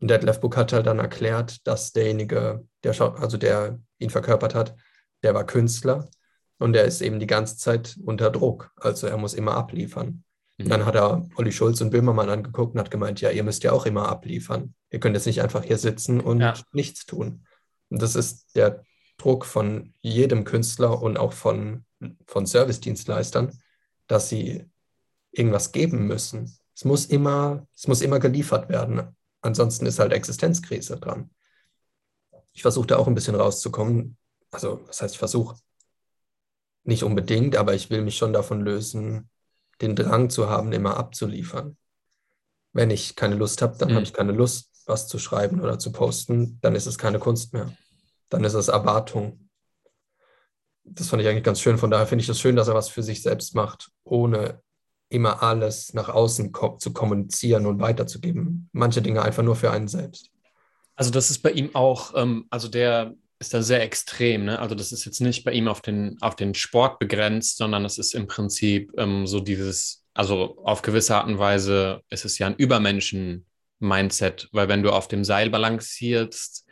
Und Detlef Book hat halt dann erklärt, dass derjenige, der, also der ihn verkörpert hat, der war Künstler und der ist eben die ganze Zeit unter Druck. Also er muss immer abliefern. Mhm. Dann hat er Olli Schulz und Böhmermann angeguckt und hat gemeint, ja, ihr müsst ja auch immer abliefern. Ihr könnt jetzt nicht einfach hier sitzen und ja. nichts tun. Und das ist der Druck von jedem Künstler und auch von, von Service-Dienstleistern, dass sie irgendwas geben müssen. Es muss immer, es muss immer geliefert werden. Ansonsten ist halt Existenzkrise dran. Ich versuche da auch ein bisschen rauszukommen. Also, was heißt, ich versuche nicht unbedingt, aber ich will mich schon davon lösen, den Drang zu haben, immer abzuliefern. Wenn ich keine Lust habe, dann mhm. habe ich keine Lust was zu schreiben oder zu posten, dann ist es keine Kunst mehr. dann ist es Erwartung. Das fand ich eigentlich ganz schön. Von daher finde ich es schön, dass er was für sich selbst macht, ohne immer alles nach außen ko zu kommunizieren und weiterzugeben. Manche Dinge einfach nur für einen selbst. Also das ist bei ihm auch, ähm, also der ist da sehr extrem. Ne? Also das ist jetzt nicht bei ihm auf den, auf den Sport begrenzt, sondern es ist im Prinzip ähm, so dieses, also auf gewisse Art und Weise ist es ja ein Übermenschen-Mindset, weil wenn du auf dem Seil balancierst,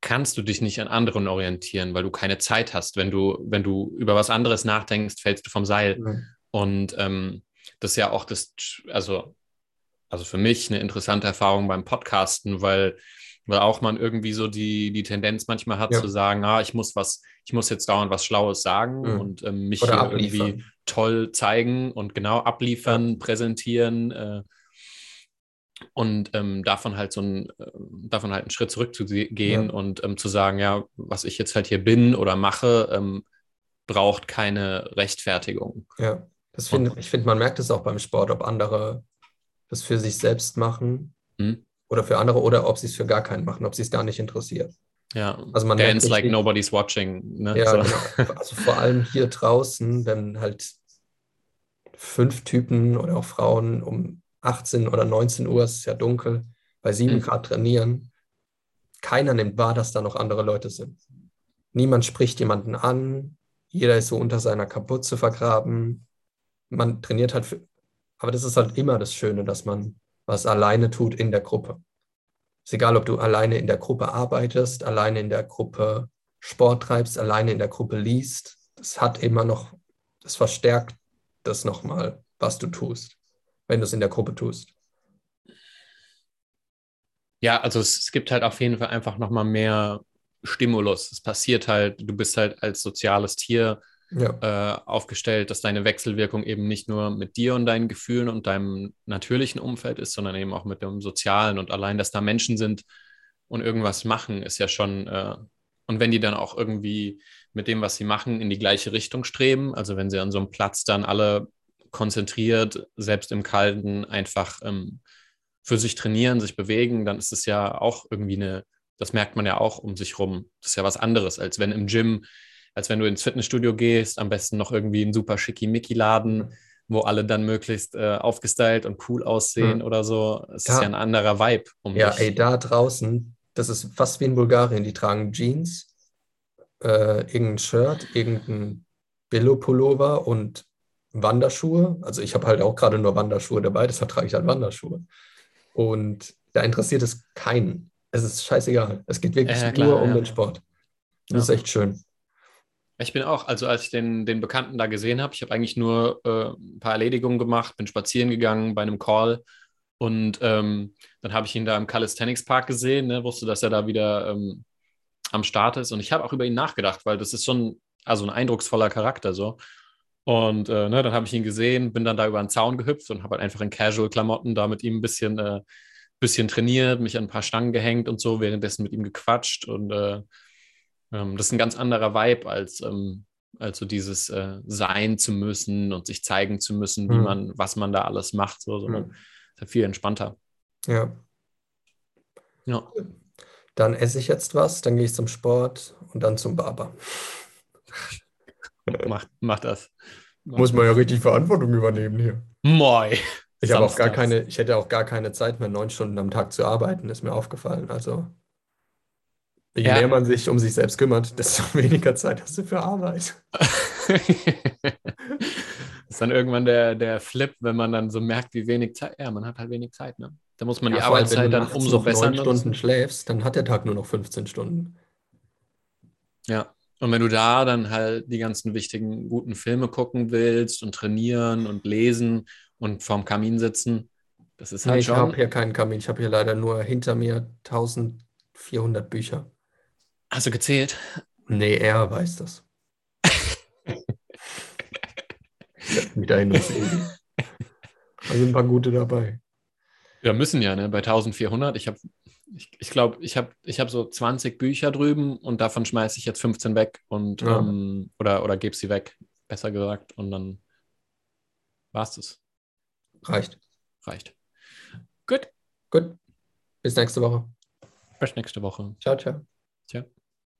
kannst du dich nicht an anderen orientieren, weil du keine Zeit hast. Wenn du, wenn du über was anderes nachdenkst, fällst du vom Seil. Mhm. Und ähm, das ist ja auch das, also, also für mich eine interessante Erfahrung beim Podcasten, weil weil auch man irgendwie so die, die Tendenz manchmal hat ja. zu sagen, ah, ich muss was, ich muss jetzt dauernd was Schlaues sagen mhm. und ähm, mich irgendwie toll zeigen und genau abliefern, ja. präsentieren äh, und ähm, davon halt so ein, äh, davon halt einen Schritt zurückzugehen ja. und ähm, zu sagen, ja, was ich jetzt halt hier bin oder mache, ähm, braucht keine Rechtfertigung. Ja, das finde ich finde, man merkt es auch beim Sport, ob andere das für sich selbst machen. Mhm oder für andere oder ob sie es für gar keinen machen, ob sie es gar nicht interessiert. Ja, also man dance like nobody's watching. Ne? Ja, so. genau. Also vor allem hier draußen, wenn halt fünf Typen oder auch Frauen um 18 oder 19 Uhr, es ist ja dunkel, bei 7 mhm. Grad trainieren, keiner nimmt wahr, dass da noch andere Leute sind. Niemand spricht jemanden an, jeder ist so unter seiner Kapuze vergraben. Man trainiert halt, für, aber das ist halt immer das Schöne, dass man was alleine tut in der Gruppe. Ist egal, ob du alleine in der Gruppe arbeitest, alleine in der Gruppe Sport treibst, alleine in der Gruppe liest. Das hat immer noch, das verstärkt das nochmal, was du tust, wenn du es in der Gruppe tust. Ja, also es, es gibt halt auf jeden Fall einfach nochmal mehr Stimulus. Es passiert halt, du bist halt als soziales Tier ja. äh, aufgestellt, dass deine Wechselwirkung eben nicht nur mit dir und deinen Gefühlen und deinem natürlichen Umfeld ist, sondern eben auch mit dem sozialen. Und allein, dass da Menschen sind und irgendwas machen, ist ja schon, äh, und wenn die dann auch irgendwie mit dem, was sie machen, in die gleiche Richtung streben, also wenn sie an so einem Platz dann alle konzentriert, selbst im Kalten, einfach ähm, für sich trainieren, sich bewegen, dann ist es ja auch irgendwie eine, das merkt man ja auch um sich rum. Das ist ja was anderes, als wenn im Gym als wenn du ins Fitnessstudio gehst, am besten noch irgendwie einen super schickimicki-Laden, wo alle dann möglichst äh, aufgestylt und cool aussehen mhm. oder so. Es da, ist ja ein anderer Vibe. Um ja, dich. ey, da draußen, das ist fast wie in Bulgarien. Die tragen Jeans, äh, irgendein Shirt, irgendein Billo-Pullover und Wanderschuhe. Also ich habe halt auch gerade nur Wanderschuhe dabei, deshalb trage ich halt Wanderschuhe. Und da interessiert es keinen. Es ist scheißegal. Es geht wirklich ja, klar, nur um ja. den Sport. Das ist echt schön. Ich bin auch, also als ich den, den Bekannten da gesehen habe, ich habe eigentlich nur äh, ein paar Erledigungen gemacht, bin spazieren gegangen bei einem Call und ähm, dann habe ich ihn da im Calisthenics Park gesehen, ne, wusste, dass er da wieder ähm, am Start ist und ich habe auch über ihn nachgedacht, weil das ist schon also ein eindrucksvoller Charakter so. Und äh, ne, dann habe ich ihn gesehen, bin dann da über einen Zaun gehüpft und habe halt einfach in Casual-Klamotten da mit ihm ein bisschen, äh, bisschen trainiert, mich an ein paar Stangen gehängt und so, währenddessen mit ihm gequatscht und äh, ähm, das ist ein ganz anderer Vibe als, ähm, als so dieses äh, sein zu müssen und sich zeigen zu müssen, wie mhm. man, was man da alles macht, so, sondern mhm. ist halt viel entspannter. Ja. Ja. Dann esse ich jetzt was, dann gehe ich zum Sport und dann zum Barber. *laughs* mach, mach das. Mach Muss man ja richtig Verantwortung übernehmen hier. Moi. Ich habe auch gar keine, ich hätte auch gar keine Zeit mehr, neun Stunden am Tag zu arbeiten, ist mir aufgefallen. Also Je ja. mehr man sich um sich selbst kümmert, desto *laughs* weniger Zeit hast du für Arbeit. das *laughs* ist dann irgendwann der, der Flip, wenn man dann so merkt, wie wenig Zeit. Ja, man hat halt wenig Zeit, ne? Da muss man ja, die Arbeitszeit dann umso besser. Wenn du Stunden schläfst, dann hat der Tag nur noch 15 Stunden. Ja. Und wenn du da dann halt die ganzen wichtigen, guten Filme gucken willst und trainieren und lesen und vorm Kamin sitzen, das ist halt nee, schon. Ich habe hier keinen Kamin. Ich habe hier leider nur hinter mir 1400 Bücher. Hast du gezählt? Nee, er weiß das. *laughs* Wieder hin Da sind ein paar gute dabei. Ja, müssen ja, ne? Bei 1400. Ich habe, ich, ich glaube, ich habe ich hab so 20 Bücher drüben und davon schmeiße ich jetzt 15 weg und ja. um, oder, oder gebe sie weg, besser gesagt. Und dann war es das. Reicht. Reicht. Gut. Gut. Bis nächste Woche. Bis nächste Woche. Ciao. Ciao.